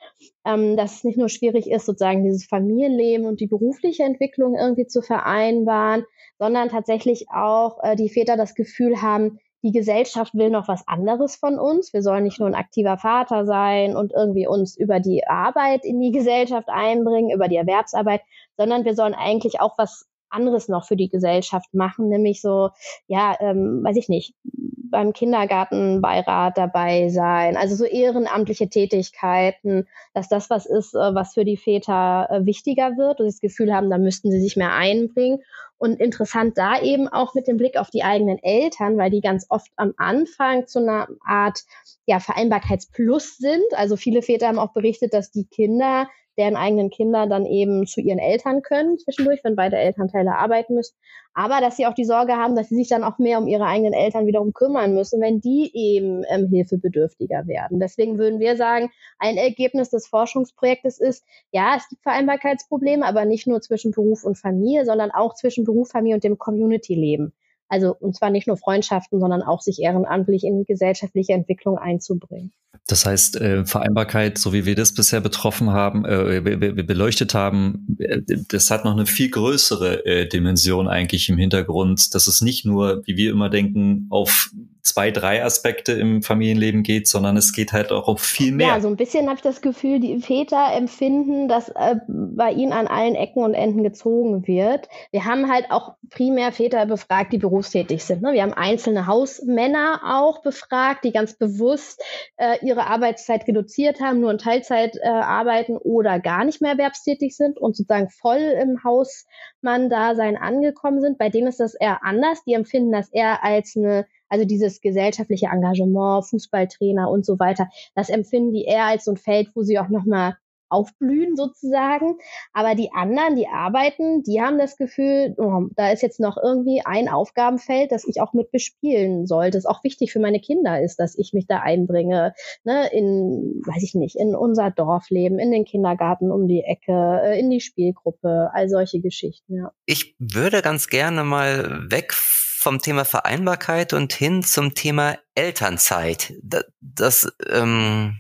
ähm, dass es nicht nur schwierig ist, sozusagen dieses Familienleben und die berufliche Entwicklung irgendwie zu vereinbaren, sondern tatsächlich auch äh, die Väter das Gefühl haben, die Gesellschaft will noch was anderes von uns. Wir sollen nicht nur ein aktiver Vater sein und irgendwie uns über die Arbeit in die Gesellschaft einbringen, über die Erwerbsarbeit, sondern wir sollen eigentlich auch was anderes noch für die Gesellschaft machen, nämlich so, ja, ähm, weiß ich nicht, beim Kindergartenbeirat dabei sein, also so ehrenamtliche Tätigkeiten, dass das was ist, äh, was für die Väter äh, wichtiger wird und sie das Gefühl haben, da müssten sie sich mehr einbringen. Und interessant da eben auch mit dem Blick auf die eigenen Eltern, weil die ganz oft am Anfang zu einer Art ja, Vereinbarkeitsplus sind. Also viele Väter haben auch berichtet, dass die Kinder deren eigenen Kinder dann eben zu ihren Eltern können zwischendurch, wenn beide Elternteile arbeiten müssen. Aber dass sie auch die Sorge haben, dass sie sich dann auch mehr um ihre eigenen Eltern wiederum kümmern müssen, wenn die eben ähm, hilfebedürftiger werden. Deswegen würden wir sagen, ein Ergebnis des Forschungsprojektes ist, ja, es gibt Vereinbarkeitsprobleme, aber nicht nur zwischen Beruf und Familie, sondern auch zwischen Beruf, Familie und dem Community-Leben. Also, und zwar nicht nur Freundschaften, sondern auch sich ehrenamtlich in gesellschaftliche Entwicklung einzubringen. Das heißt, äh, Vereinbarkeit, so wie wir das bisher betroffen haben, äh, beleuchtet haben, äh, das hat noch eine viel größere äh, Dimension eigentlich im Hintergrund, dass es nicht nur, wie wir immer denken, auf zwei, drei Aspekte im Familienleben geht, sondern es geht halt auch auf viel mehr. Ja, so ein bisschen habe ich das Gefühl, die Väter empfinden, dass äh, bei ihnen an allen Ecken und Enden gezogen wird. Wir haben halt auch primär Väter befragt, die berufstätig sind. Ne? Wir haben einzelne Hausmänner auch befragt, die ganz bewusst äh, ihre Arbeitszeit reduziert haben, nur in Teilzeit äh, arbeiten oder gar nicht mehr erwerbstätig sind und sozusagen voll im Hausmann-Dasein angekommen sind. Bei denen ist das eher anders. Die empfinden das eher als eine also dieses gesellschaftliche Engagement, Fußballtrainer und so weiter, das empfinden die eher als so ein Feld, wo sie auch nochmal aufblühen sozusagen. Aber die anderen, die arbeiten, die haben das Gefühl, oh, da ist jetzt noch irgendwie ein Aufgabenfeld, das ich auch mit bespielen sollte. Das auch wichtig für meine Kinder ist, dass ich mich da einbringe, ne, in, weiß ich nicht, in unser Dorfleben, in den Kindergarten um die Ecke, äh, in die Spielgruppe, all solche Geschichten, ja. Ich würde ganz gerne mal weg vom Thema Vereinbarkeit und hin zum Thema Elternzeit. Das, das ähm,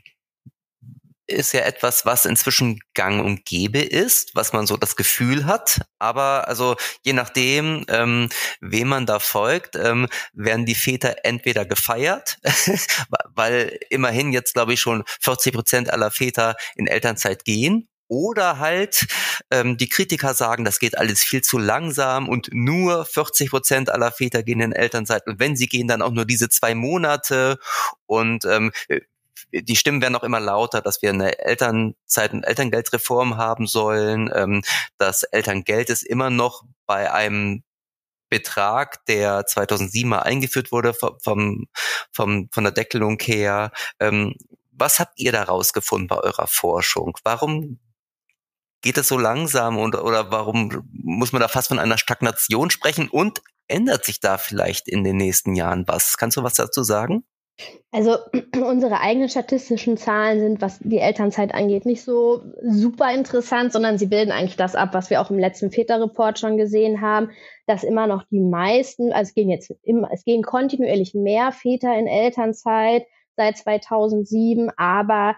ist ja etwas, was inzwischen gang und gäbe ist, was man so das Gefühl hat. Aber also je nachdem, ähm, wem man da folgt, ähm, werden die Väter entweder gefeiert, weil immerhin jetzt glaube ich schon 40 Prozent aller Väter in Elternzeit gehen oder halt ähm, die Kritiker sagen, das geht alles viel zu langsam und nur 40 Prozent aller Väter gehen in Elternzeit und wenn sie gehen, dann auch nur diese zwei Monate und ähm, die Stimmen werden auch immer lauter, dass wir eine Elternzeit- und Elterngeldreform haben sollen. Ähm, das Elterngeld ist immer noch bei einem Betrag, der 2007 mal eingeführt wurde vom, vom, von der Deckelung her. Ähm, was habt ihr da rausgefunden bei eurer Forschung? Warum geht es so langsam und, oder warum muss man da fast von einer Stagnation sprechen und ändert sich da vielleicht in den nächsten Jahren was? Kannst du was dazu sagen? Also unsere eigenen statistischen Zahlen sind, was die Elternzeit angeht, nicht so super interessant, sondern sie bilden eigentlich das ab, was wir auch im letzten Väterreport schon gesehen haben, dass immer noch die meisten, also es gehen jetzt immer, es gehen kontinuierlich mehr Väter in Elternzeit seit 2007, aber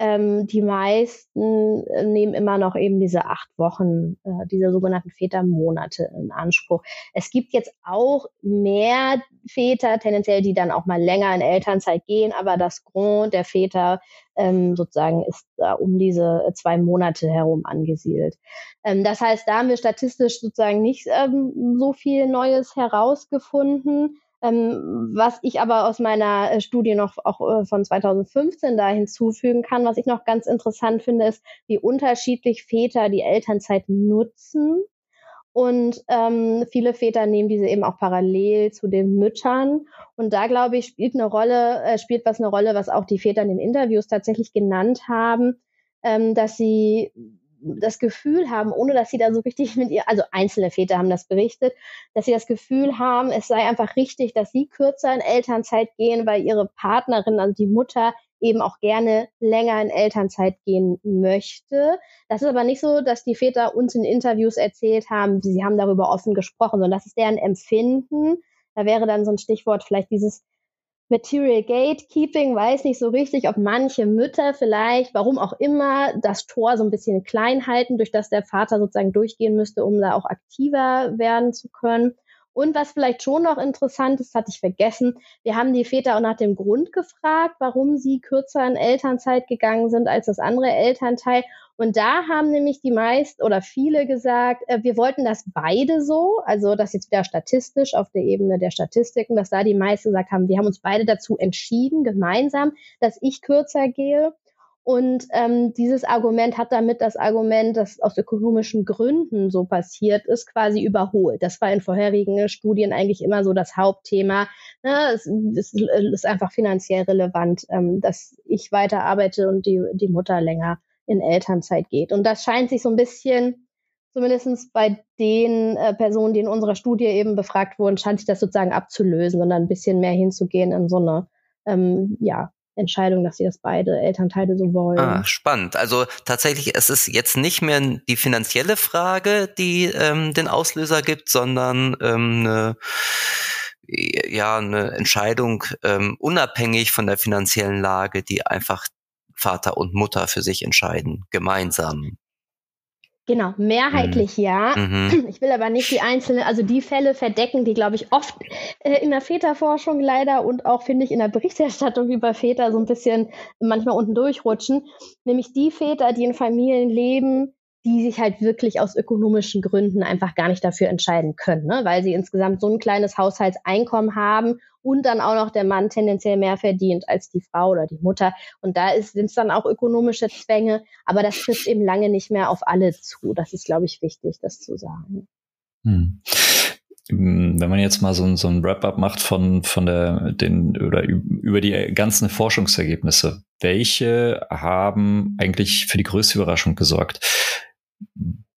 ähm, die meisten äh, nehmen immer noch eben diese acht Wochen, äh, diese sogenannten Vätermonate in Anspruch. Es gibt jetzt auch mehr Väter, tendenziell, die dann auch mal länger in Elternzeit gehen, aber das Grund der Väter ähm, sozusagen ist äh, um diese zwei Monate herum angesiedelt. Ähm, das heißt, da haben wir statistisch sozusagen nicht ähm, so viel Neues herausgefunden. Ähm, was ich aber aus meiner äh, Studie noch auch äh, von 2015 da hinzufügen kann, was ich noch ganz interessant finde, ist, wie unterschiedlich Väter die Elternzeit nutzen. Und ähm, viele Väter nehmen diese eben auch parallel zu den Müttern. Und da glaube ich, spielt eine Rolle, äh, spielt was eine Rolle, was auch die Väter in den Interviews tatsächlich genannt haben, ähm, dass sie das Gefühl haben, ohne dass sie da so richtig mit ihr, also einzelne Väter haben das berichtet, dass sie das Gefühl haben, es sei einfach richtig, dass sie kürzer in Elternzeit gehen, weil ihre Partnerin, also die Mutter, eben auch gerne länger in Elternzeit gehen möchte. Das ist aber nicht so, dass die Väter uns in Interviews erzählt haben, sie haben darüber offen gesprochen, sondern das ist deren Empfinden. Da wäre dann so ein Stichwort vielleicht dieses Material Gatekeeping weiß nicht so richtig, ob manche Mütter vielleicht, warum auch immer, das Tor so ein bisschen klein halten, durch das der Vater sozusagen durchgehen müsste, um da auch aktiver werden zu können. Und was vielleicht schon noch interessant ist, hatte ich vergessen, wir haben die Väter auch nach dem Grund gefragt, warum sie kürzer in Elternzeit gegangen sind als das andere Elternteil. Und da haben nämlich die meisten oder viele gesagt, äh, wir wollten das beide so, also das jetzt wieder statistisch auf der Ebene der Statistiken, dass da die meisten gesagt haben, wir haben uns beide dazu entschieden, gemeinsam, dass ich kürzer gehe. Und ähm, dieses Argument hat damit das Argument, das aus ökonomischen Gründen so passiert ist, quasi überholt. Das war in vorherigen Studien eigentlich immer so das Hauptthema. Ne? Es, es ist einfach finanziell relevant, ähm, dass ich weiter arbeite und die, die Mutter länger in Elternzeit geht. Und das scheint sich so ein bisschen, zumindest bei den äh, Personen, die in unserer Studie eben befragt wurden, scheint sich das sozusagen abzulösen, sondern ein bisschen mehr hinzugehen in so eine ähm, ja, Entscheidung, dass sie das beide Elternteile so wollen. Ah, spannend. Also tatsächlich, es ist jetzt nicht mehr die finanzielle Frage, die ähm, den Auslöser gibt, sondern ähm, eine ja eine Entscheidung ähm, unabhängig von der finanziellen Lage, die einfach Vater und Mutter für sich entscheiden, gemeinsam. Genau, mehrheitlich mhm. ja. Mhm. Ich will aber nicht die einzelnen, also die Fälle verdecken, die, glaube ich, oft äh, in der Väterforschung leider und auch, finde ich, in der Berichterstattung über Väter so ein bisschen manchmal unten durchrutschen. Nämlich die Väter, die in Familien leben, die sich halt wirklich aus ökonomischen Gründen einfach gar nicht dafür entscheiden können, ne? weil sie insgesamt so ein kleines Haushaltseinkommen haben und dann auch noch der Mann tendenziell mehr verdient als die Frau oder die Mutter. Und da sind es dann auch ökonomische Zwänge, aber das trifft eben lange nicht mehr auf alle zu. Das ist, glaube ich, wichtig, das zu sagen. Hm. wenn man jetzt mal so, so ein Wrap-up macht von, von der, den, oder über die ganzen Forschungsergebnisse, welche haben eigentlich für die größte Überraschung gesorgt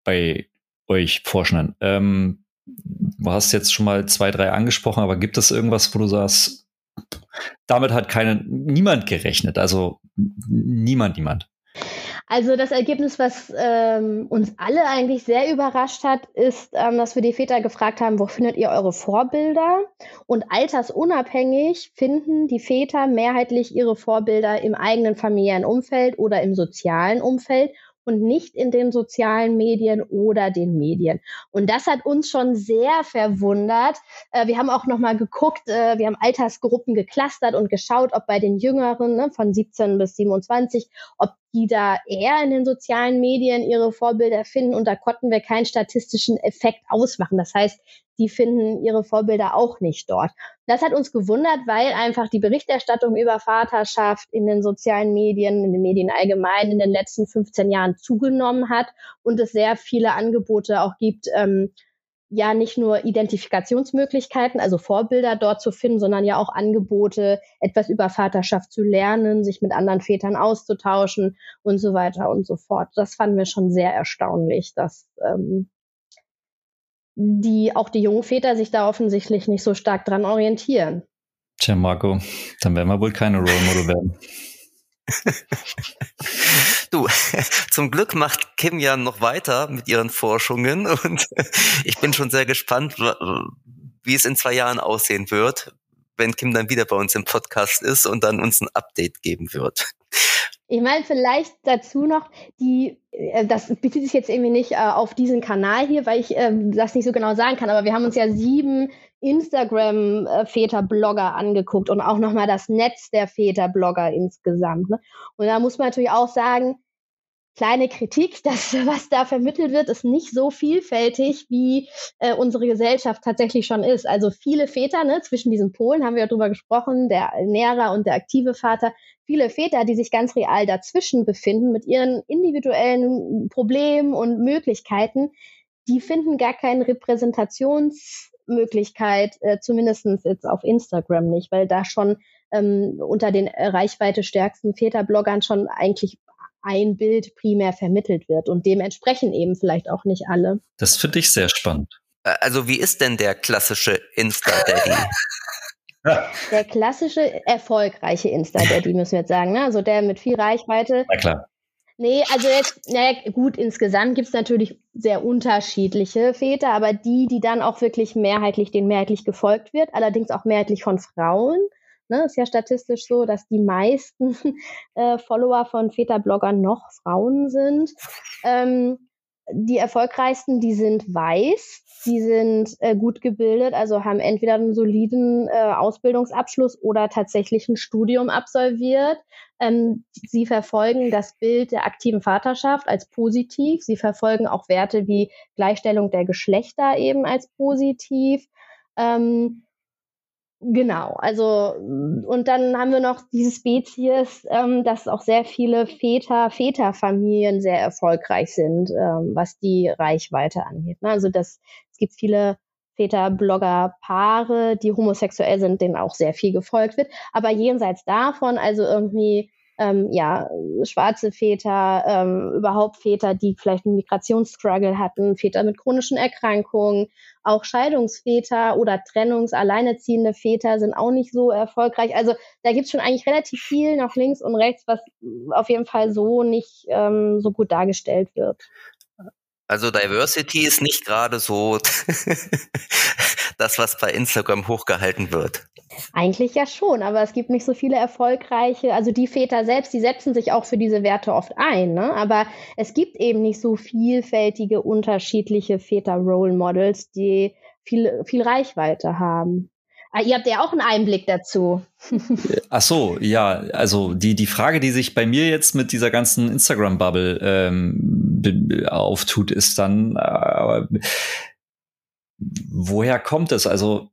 bei euch Forschenden? Ähm, du hast jetzt schon mal zwei, drei angesprochen, aber gibt es irgendwas, wo du sagst, damit hat keine, niemand gerechnet, also niemand, niemand. Also das Ergebnis, was ähm, uns alle eigentlich sehr überrascht hat, ist, ähm, dass wir die Väter gefragt haben, wo findet ihr eure Vorbilder? Und altersunabhängig finden die Väter mehrheitlich ihre Vorbilder im eigenen familiären Umfeld oder im sozialen Umfeld und nicht in den sozialen Medien oder den Medien. Und das hat uns schon sehr verwundert. Äh, wir haben auch noch mal geguckt, äh, wir haben Altersgruppen geklustert und geschaut, ob bei den Jüngeren ne, von 17 bis 27, ob die da eher in den sozialen Medien ihre Vorbilder finden und da konnten wir keinen statistischen Effekt ausmachen. Das heißt, die finden ihre Vorbilder auch nicht dort. Das hat uns gewundert, weil einfach die Berichterstattung über Vaterschaft in den sozialen Medien, in den Medien allgemein in den letzten 15 Jahren zugenommen hat und es sehr viele Angebote auch gibt, ähm, ja nicht nur Identifikationsmöglichkeiten, also Vorbilder dort zu finden, sondern ja auch Angebote, etwas über Vaterschaft zu lernen, sich mit anderen Vätern auszutauschen und so weiter und so fort. Das fanden wir schon sehr erstaunlich, dass ähm, die auch die jungen Väter sich da offensichtlich nicht so stark dran orientieren. Tja, Marco, dann werden wir wohl keine Role Model werden. Du, zum Glück macht Kim ja noch weiter mit ihren Forschungen und ich bin schon sehr gespannt, wie es in zwei Jahren aussehen wird, wenn Kim dann wieder bei uns im Podcast ist und dann uns ein Update geben wird. Ich meine, vielleicht dazu noch, die, äh, das bezieht sich jetzt irgendwie nicht äh, auf diesen Kanal hier, weil ich äh, das nicht so genau sagen kann, aber wir haben uns ja sieben Instagram-Väter-Blogger angeguckt und auch nochmal das Netz der Väter-Blogger insgesamt. Ne? Und da muss man natürlich auch sagen, kleine Kritik, das, was da vermittelt wird, ist nicht so vielfältig, wie äh, unsere Gesellschaft tatsächlich schon ist. Also viele Väter, ne, zwischen diesen Polen haben wir ja drüber gesprochen, der nähere und der aktive Vater, viele Väter, die sich ganz real dazwischen befinden mit ihren individuellen Problemen und Möglichkeiten, die finden gar keine Repräsentationsmöglichkeit, äh, zumindest jetzt auf Instagram nicht, weil da schon ähm, unter den Reichweite stärksten Väterbloggern schon eigentlich ein Bild primär vermittelt wird und dementsprechend eben vielleicht auch nicht alle. Das finde ich sehr spannend. Äh, also wie ist denn der klassische Insta-Daddy? Der klassische erfolgreiche Insta-Daddy, müssen wir jetzt sagen. Ne? Also der mit viel Reichweite. Na klar. Nee, also jetzt, naja, gut, insgesamt gibt es natürlich sehr unterschiedliche Väter, aber die, die dann auch wirklich mehrheitlich, denen mehrheitlich gefolgt wird, allerdings auch mehrheitlich von Frauen, Ne, ist ja statistisch so, dass die meisten äh, Follower von Väterbloggern noch Frauen sind. Ähm, die erfolgreichsten, die sind weiß, die sind äh, gut gebildet, also haben entweder einen soliden äh, Ausbildungsabschluss oder tatsächlich ein Studium absolviert. Ähm, sie verfolgen das Bild der aktiven Vaterschaft als positiv. Sie verfolgen auch Werte wie Gleichstellung der Geschlechter eben als positiv. Ähm, Genau, also und dann haben wir noch diese Spezies, ähm, dass auch sehr viele Väter, Väterfamilien sehr erfolgreich sind, ähm, was die Reichweite angeht. Ne? Also das, es gibt viele Väter-Blogger-Paare, die homosexuell sind, denen auch sehr viel gefolgt wird. Aber jenseits davon, also irgendwie ähm, ja, schwarze Väter, ähm, überhaupt Väter, die vielleicht einen Migrationsstruggle hatten, Väter mit chronischen Erkrankungen, auch Scheidungsväter oder Trennungs-, alleinerziehende Väter sind auch nicht so erfolgreich. Also da gibt's schon eigentlich relativ viel nach links und rechts, was auf jeden Fall so nicht ähm, so gut dargestellt wird. Also Diversity ist nicht gerade so das, was bei Instagram hochgehalten wird. Eigentlich ja schon, aber es gibt nicht so viele erfolgreiche, also die Väter selbst, die setzen sich auch für diese Werte oft ein, ne? aber es gibt eben nicht so vielfältige, unterschiedliche Väter-Role Models, die viel, viel Reichweite haben. Ah, ihr habt ja auch einen Einblick dazu. Ach so, ja, also die, die Frage, die sich bei mir jetzt mit dieser ganzen Instagram-Bubble ähm, auftut, ist dann, äh, woher kommt es? Also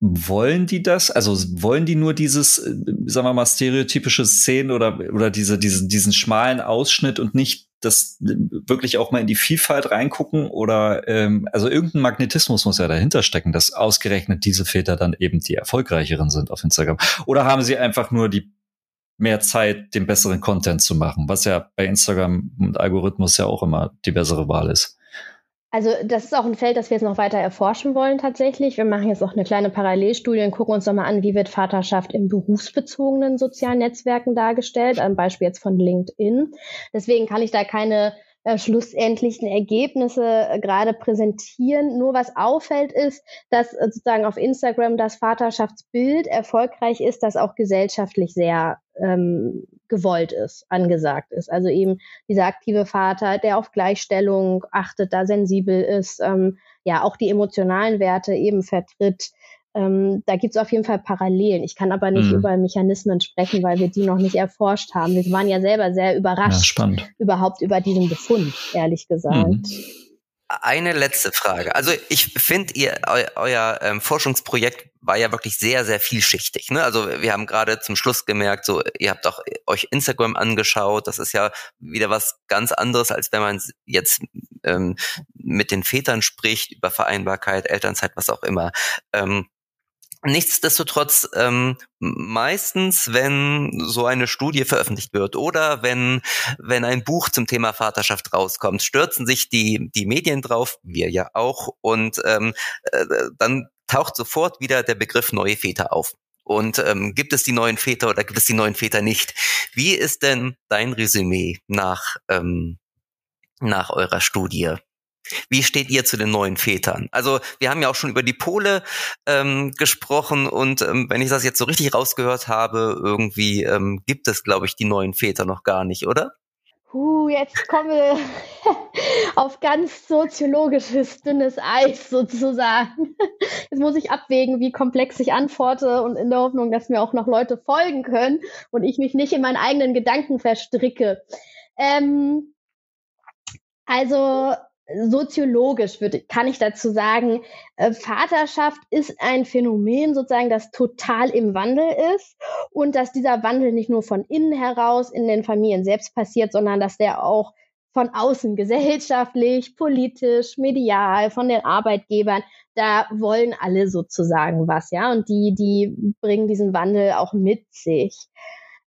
wollen die das? Also wollen die nur dieses, äh, sagen wir mal, stereotypische Szenen oder, oder diese, diesen, diesen schmalen Ausschnitt und nicht das wirklich auch mal in die Vielfalt reingucken oder ähm, also irgendein Magnetismus muss ja dahinter stecken, dass ausgerechnet diese Väter dann eben die erfolgreicheren sind auf Instagram. Oder haben sie einfach nur die mehr Zeit, den besseren Content zu machen, was ja bei Instagram und Algorithmus ja auch immer die bessere Wahl ist. Also das ist auch ein Feld, das wir jetzt noch weiter erforschen wollen tatsächlich. Wir machen jetzt auch eine kleine Parallelstudie und gucken uns nochmal an, wie wird Vaterschaft in berufsbezogenen sozialen Netzwerken dargestellt, am Beispiel jetzt von LinkedIn. Deswegen kann ich da keine äh, schlussendlichen Ergebnisse äh, gerade präsentieren. Nur was auffällt ist, dass äh, sozusagen auf Instagram das Vaterschaftsbild erfolgreich ist, das auch gesellschaftlich sehr ähm, gewollt ist, angesagt ist. Also eben dieser aktive Vater, der auf Gleichstellung achtet, da sensibel ist, ähm, ja auch die emotionalen Werte eben vertritt. Ähm, da gibt es auf jeden Fall Parallelen. Ich kann aber nicht mhm. über Mechanismen sprechen, weil wir die noch nicht erforscht haben. Wir waren ja selber sehr überrascht ja, überhaupt über diesen Befund, ehrlich gesagt. Mhm. Eine letzte Frage. Also ich finde, ihr eu, euer ähm, Forschungsprojekt war ja wirklich sehr, sehr vielschichtig. Ne? Also wir haben gerade zum Schluss gemerkt, so ihr habt auch euch Instagram angeschaut. Das ist ja wieder was ganz anderes, als wenn man jetzt ähm, mit den Vätern spricht über Vereinbarkeit, Elternzeit, was auch immer. Ähm, Nichtsdestotrotz, ähm, meistens, wenn so eine Studie veröffentlicht wird oder wenn, wenn ein Buch zum Thema Vaterschaft rauskommt, stürzen sich die, die Medien drauf, wir ja auch, und ähm, äh, dann taucht sofort wieder der Begriff neue Väter auf. Und ähm, gibt es die neuen Väter oder gibt es die neuen Väter nicht? Wie ist denn dein Resümee nach, ähm, nach eurer Studie? Wie steht ihr zu den neuen Vätern? Also wir haben ja auch schon über die Pole ähm, gesprochen und ähm, wenn ich das jetzt so richtig rausgehört habe, irgendwie ähm, gibt es, glaube ich, die neuen Väter noch gar nicht, oder? Uh, jetzt kommen wir auf ganz soziologisches dünnes Eis sozusagen. Jetzt muss ich abwägen, wie komplex ich antworte und in der Hoffnung, dass mir auch noch Leute folgen können und ich mich nicht in meinen eigenen Gedanken verstricke. Ähm, also soziologisch würde, kann ich dazu sagen, äh, Vaterschaft ist ein Phänomen sozusagen, das total im Wandel ist und dass dieser Wandel nicht nur von innen heraus in den Familien selbst passiert, sondern dass der auch von außen gesellschaftlich, politisch, medial, von den Arbeitgebern, da wollen alle sozusagen was, ja, und die, die bringen diesen Wandel auch mit sich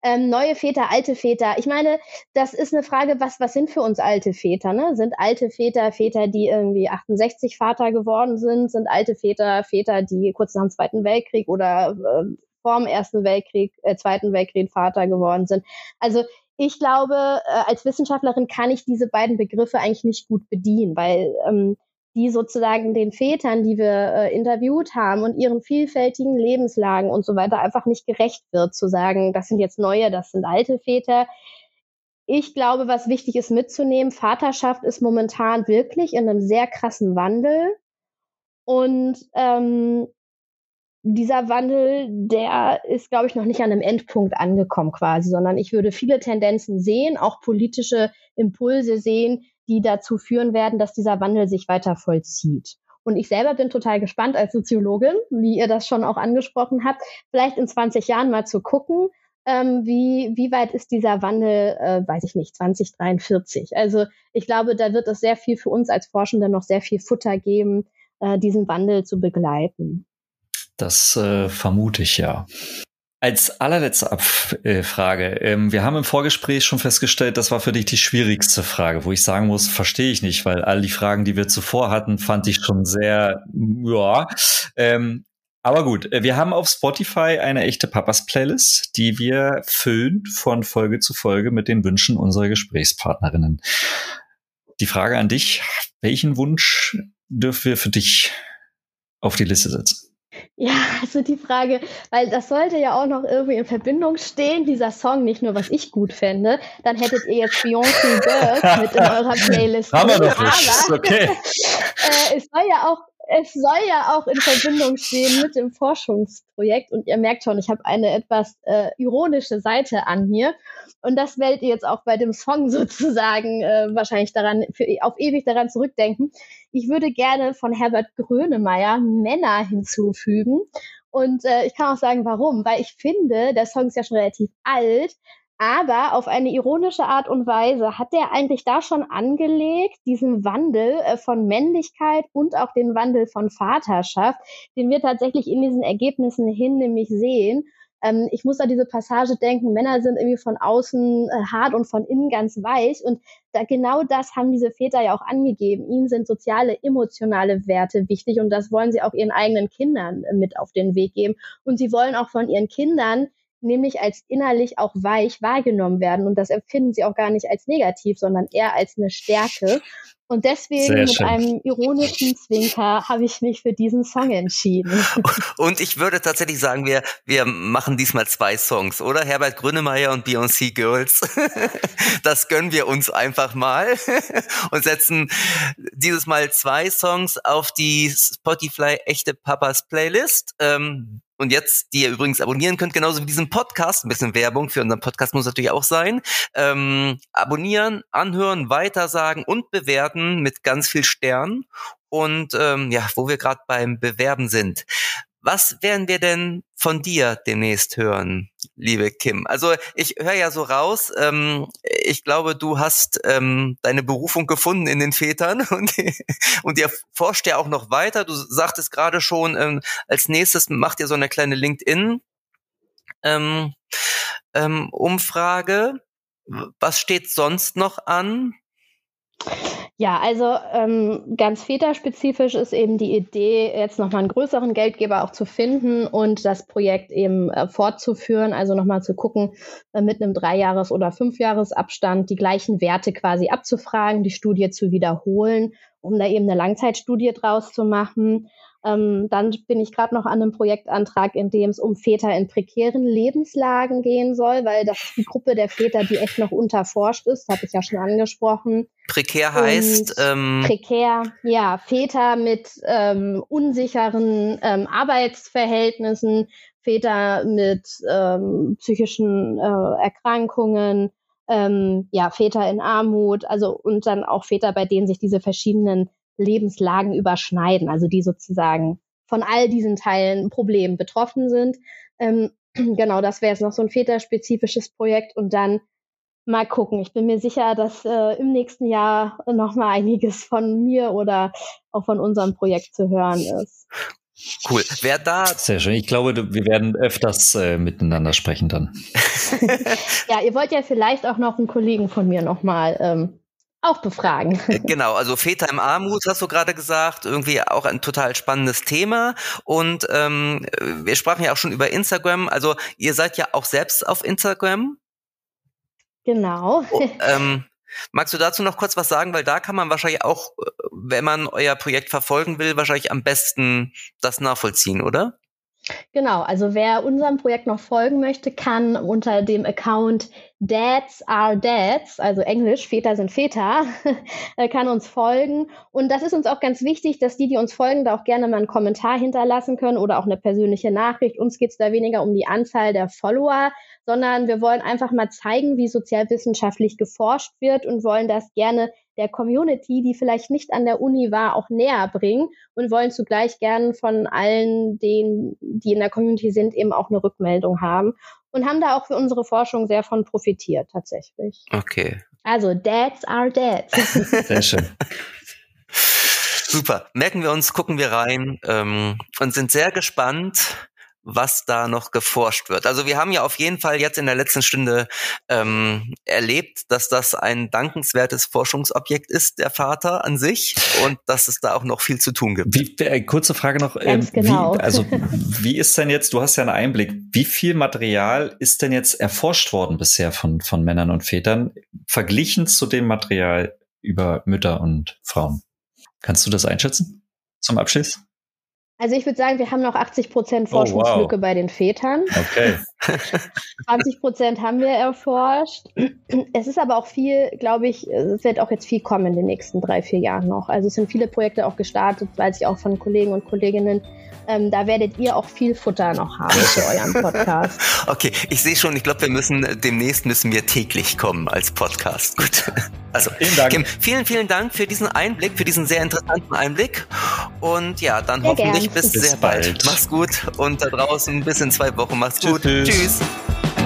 ähm, neue Väter, alte Väter. Ich meine, das ist eine Frage, was, was sind für uns alte Väter? Ne? Sind alte Väter Väter, die irgendwie 68 Vater geworden sind? Sind alte Väter Väter, die kurz nach dem Zweiten Weltkrieg oder äh, vorm Ersten Weltkrieg, äh, Zweiten Weltkrieg Vater geworden sind? Also ich glaube, äh, als Wissenschaftlerin kann ich diese beiden Begriffe eigentlich nicht gut bedienen, weil ähm, die sozusagen den Vätern, die wir äh, interviewt haben und ihren vielfältigen Lebenslagen und so weiter einfach nicht gerecht wird, zu sagen, das sind jetzt neue, das sind alte Väter. Ich glaube, was wichtig ist mitzunehmen, Vaterschaft ist momentan wirklich in einem sehr krassen Wandel. Und ähm, dieser Wandel, der ist, glaube ich, noch nicht an einem Endpunkt angekommen quasi, sondern ich würde viele Tendenzen sehen, auch politische Impulse sehen, die dazu führen werden, dass dieser Wandel sich weiter vollzieht. Und ich selber bin total gespannt als Soziologin, wie ihr das schon auch angesprochen habt, vielleicht in 20 Jahren mal zu gucken, ähm, wie, wie weit ist dieser Wandel, äh, weiß ich nicht, 2043. Also ich glaube, da wird es sehr viel für uns als Forschende noch sehr viel Futter geben, äh, diesen Wandel zu begleiten. Das äh, vermute ich ja. Als allerletzte Frage. Ähm, wir haben im Vorgespräch schon festgestellt, das war für dich die schwierigste Frage, wo ich sagen muss, verstehe ich nicht, weil all die Fragen, die wir zuvor hatten, fand ich schon sehr, ja. Ähm, aber gut, äh, wir haben auf Spotify eine echte Papas-Playlist, die wir füllen von Folge zu Folge mit den Wünschen unserer Gesprächspartnerinnen. Die Frage an dich, welchen Wunsch dürfen wir für dich auf die Liste setzen? Ja, also die Frage, weil das sollte ja auch noch irgendwie in Verbindung stehen, dieser Song, nicht nur was ich gut fände, dann hättet ihr jetzt Beyoncé Girls mit in eurer Playlist. Haben wir doch nicht, okay. äh, es soll ja auch es soll ja auch in Verbindung stehen mit dem Forschungsprojekt und ihr merkt schon, ich habe eine etwas äh, ironische Seite an mir. Und das werdet ihr jetzt auch bei dem Song sozusagen äh, wahrscheinlich daran für, auf ewig daran zurückdenken. Ich würde gerne von Herbert Grönemeyer Männer hinzufügen. Und äh, ich kann auch sagen, warum, weil ich finde, der Song ist ja schon relativ alt, Aber auf eine ironische Art und Weise hat er eigentlich da schon angelegt, diesen Wandel äh, von Männlichkeit und auch den Wandel von Vaterschaft, den wir tatsächlich in diesen Ergebnissen hin nämlich sehen. Ähm, ich muss an diese Passage denken, Männer sind irgendwie von außen äh, hart und von innen ganz weich. Und da genau das haben diese Väter ja auch angegeben. Ihnen sind soziale, emotionale Werte wichtig und das wollen sie auch ihren eigenen Kindern äh, mit auf den Weg geben. Und sie wollen auch von ihren Kindern nämlich als innerlich auch weich wahrgenommen werden. Und das empfinden sie auch gar nicht als negativ, sondern eher als eine Stärke. Und deswegen mit einem ironischen Zwinker habe ich mich für diesen Song entschieden. Und ich würde tatsächlich sagen, wir, wir machen diesmal zwei Songs, oder? Herbert Grönemeyer und Beyoncé Girls. Das gönnen wir uns einfach mal und setzen dieses Mal zwei Songs auf die Spotify Echte Papas Playlist. Ähm, und jetzt, die ihr übrigens abonnieren könnt, genauso wie diesen Podcast, ein bisschen Werbung für unseren Podcast muss natürlich auch sein, ähm, abonnieren, anhören, weitersagen und bewerten mit ganz viel Stern. Und ähm, ja, wo wir gerade beim Bewerben sind. Was werden wir denn von dir demnächst hören, liebe Kim? Also ich höre ja so raus, ähm, ich glaube, du hast ähm, deine Berufung gefunden in den Vätern und, und ihr forscht ja auch noch weiter. Du sagtest gerade schon, ähm, als nächstes macht ihr so eine kleine LinkedIn ähm, ähm, Umfrage. Was steht sonst noch an? Ja, also ähm, ganz väterspezifisch ist eben die Idee, jetzt nochmal einen größeren Geldgeber auch zu finden und das Projekt eben äh, fortzuführen, also nochmal zu gucken, äh, mit einem Dreijahres- oder Fünfjahresabstand die gleichen Werte quasi abzufragen, die Studie zu wiederholen, um da eben eine Langzeitstudie draus zu machen. Ähm, dann bin ich gerade noch an einem Projektantrag, in dem es um Väter in prekären Lebenslagen gehen soll, weil das ist die Gruppe der Väter, die echt noch unterforscht ist, habe ich ja schon angesprochen. Prekär heißt ähm prekär, ja, Väter mit ähm, unsicheren ähm, Arbeitsverhältnissen, Väter mit ähm, psychischen äh, Erkrankungen, ähm, ja, Väter in Armut, also und dann auch Väter, bei denen sich diese verschiedenen Lebenslagen überschneiden, also die sozusagen von all diesen Teilen Problemen betroffen sind. Ähm, genau, das wäre jetzt noch so ein väterspezifisches Projekt und dann mal gucken. Ich bin mir sicher, dass äh, im nächsten Jahr noch mal einiges von mir oder auch von unserem Projekt zu hören ist. Cool. Wer da. Sehr schön. Ich glaube, wir werden öfters äh, miteinander sprechen dann. ja, ihr wollt ja vielleicht auch noch einen Kollegen von mir nochmal ähm, auch befragen. Äh, genau, also Väter im Armut hast du gerade gesagt, irgendwie auch ein total spannendes Thema. Und ähm, wir sprachen ja auch schon über Instagram. Also ihr seid ja auch selbst auf Instagram. Genau. Oh, ähm, magst du dazu noch kurz was sagen? Weil da kann man wahrscheinlich auch, äh, wenn man euer Projekt verfolgen will, wahrscheinlich am besten das nachvollziehen, oder? Genau, also wer unserem Projekt noch folgen möchte, kann unter dem Account Dads are Dads, also Englisch, Väter sind Väter, äh, kann uns folgen. Und das ist uns auch ganz wichtig, dass die, die uns folgen, da auch gerne mal einen Kommentar hinterlassen können oder auch eine persönliche Nachricht. Uns geht es da weniger um die Anzahl der Follower, sondern wir wollen einfach mal zeigen, wie sozialwissenschaftlich geforscht wird und wollen das gerne der Community, die vielleicht nicht an der Uni war, auch näher bringen und wollen zugleich gern von allen denen, die in der Community sind, eben auch eine Rückmeldung haben und haben da auch für unsere Forschung sehr von profitiert tatsächlich. Okay. Also Dads are Dads. Sehr schön. Super. Merken wir uns, gucken wir rein ähm, und sind sehr gespannt, was da noch geforscht wird. Also wir haben ja auf jeden Fall jetzt in der letzten Stunde ähm, erlebt, dass das ein dankenswertes Forschungsobjekt ist, der Vater an sich, und dass es da auch noch viel zu tun gibt. Wie, äh, kurze Frage noch. Ähm, genau. Wie, also wie ist denn jetzt, du hast ja einen Einblick, wie viel Material ist denn jetzt erforscht worden bisher von, von Männern und Vätern, verglichen zu dem Material über Mütter und Frauen? Kannst du das einschätzen zum Abschluss? Also ich würde sagen, wir haben noch 80 Prozent Forschungslücke oh, wow. bei den Vätern. Okay. 20 Prozent haben wir erforscht. Es ist aber auch viel, glaube ich, es wird auch jetzt viel kommen in den nächsten drei, vier Jahren noch. Also es sind viele Projekte auch gestartet, weiß ich auch von Kollegen und Kolleginnen, ähm, da werdet ihr auch viel Futter noch haben für euren Podcast. okay, ich sehe schon, ich glaube, wir müssen demnächst müssen wir täglich kommen als Podcast. Gut. Also vielen Dank. Kim, vielen, vielen Dank für diesen Einblick, für diesen sehr interessanten Einblick. Und ja, dann sehr hoffentlich gern. bis, bis sehr bald. bald. Mach's gut und da draußen bis in zwei Wochen. Mach's gut. Tschüss. Tschüss.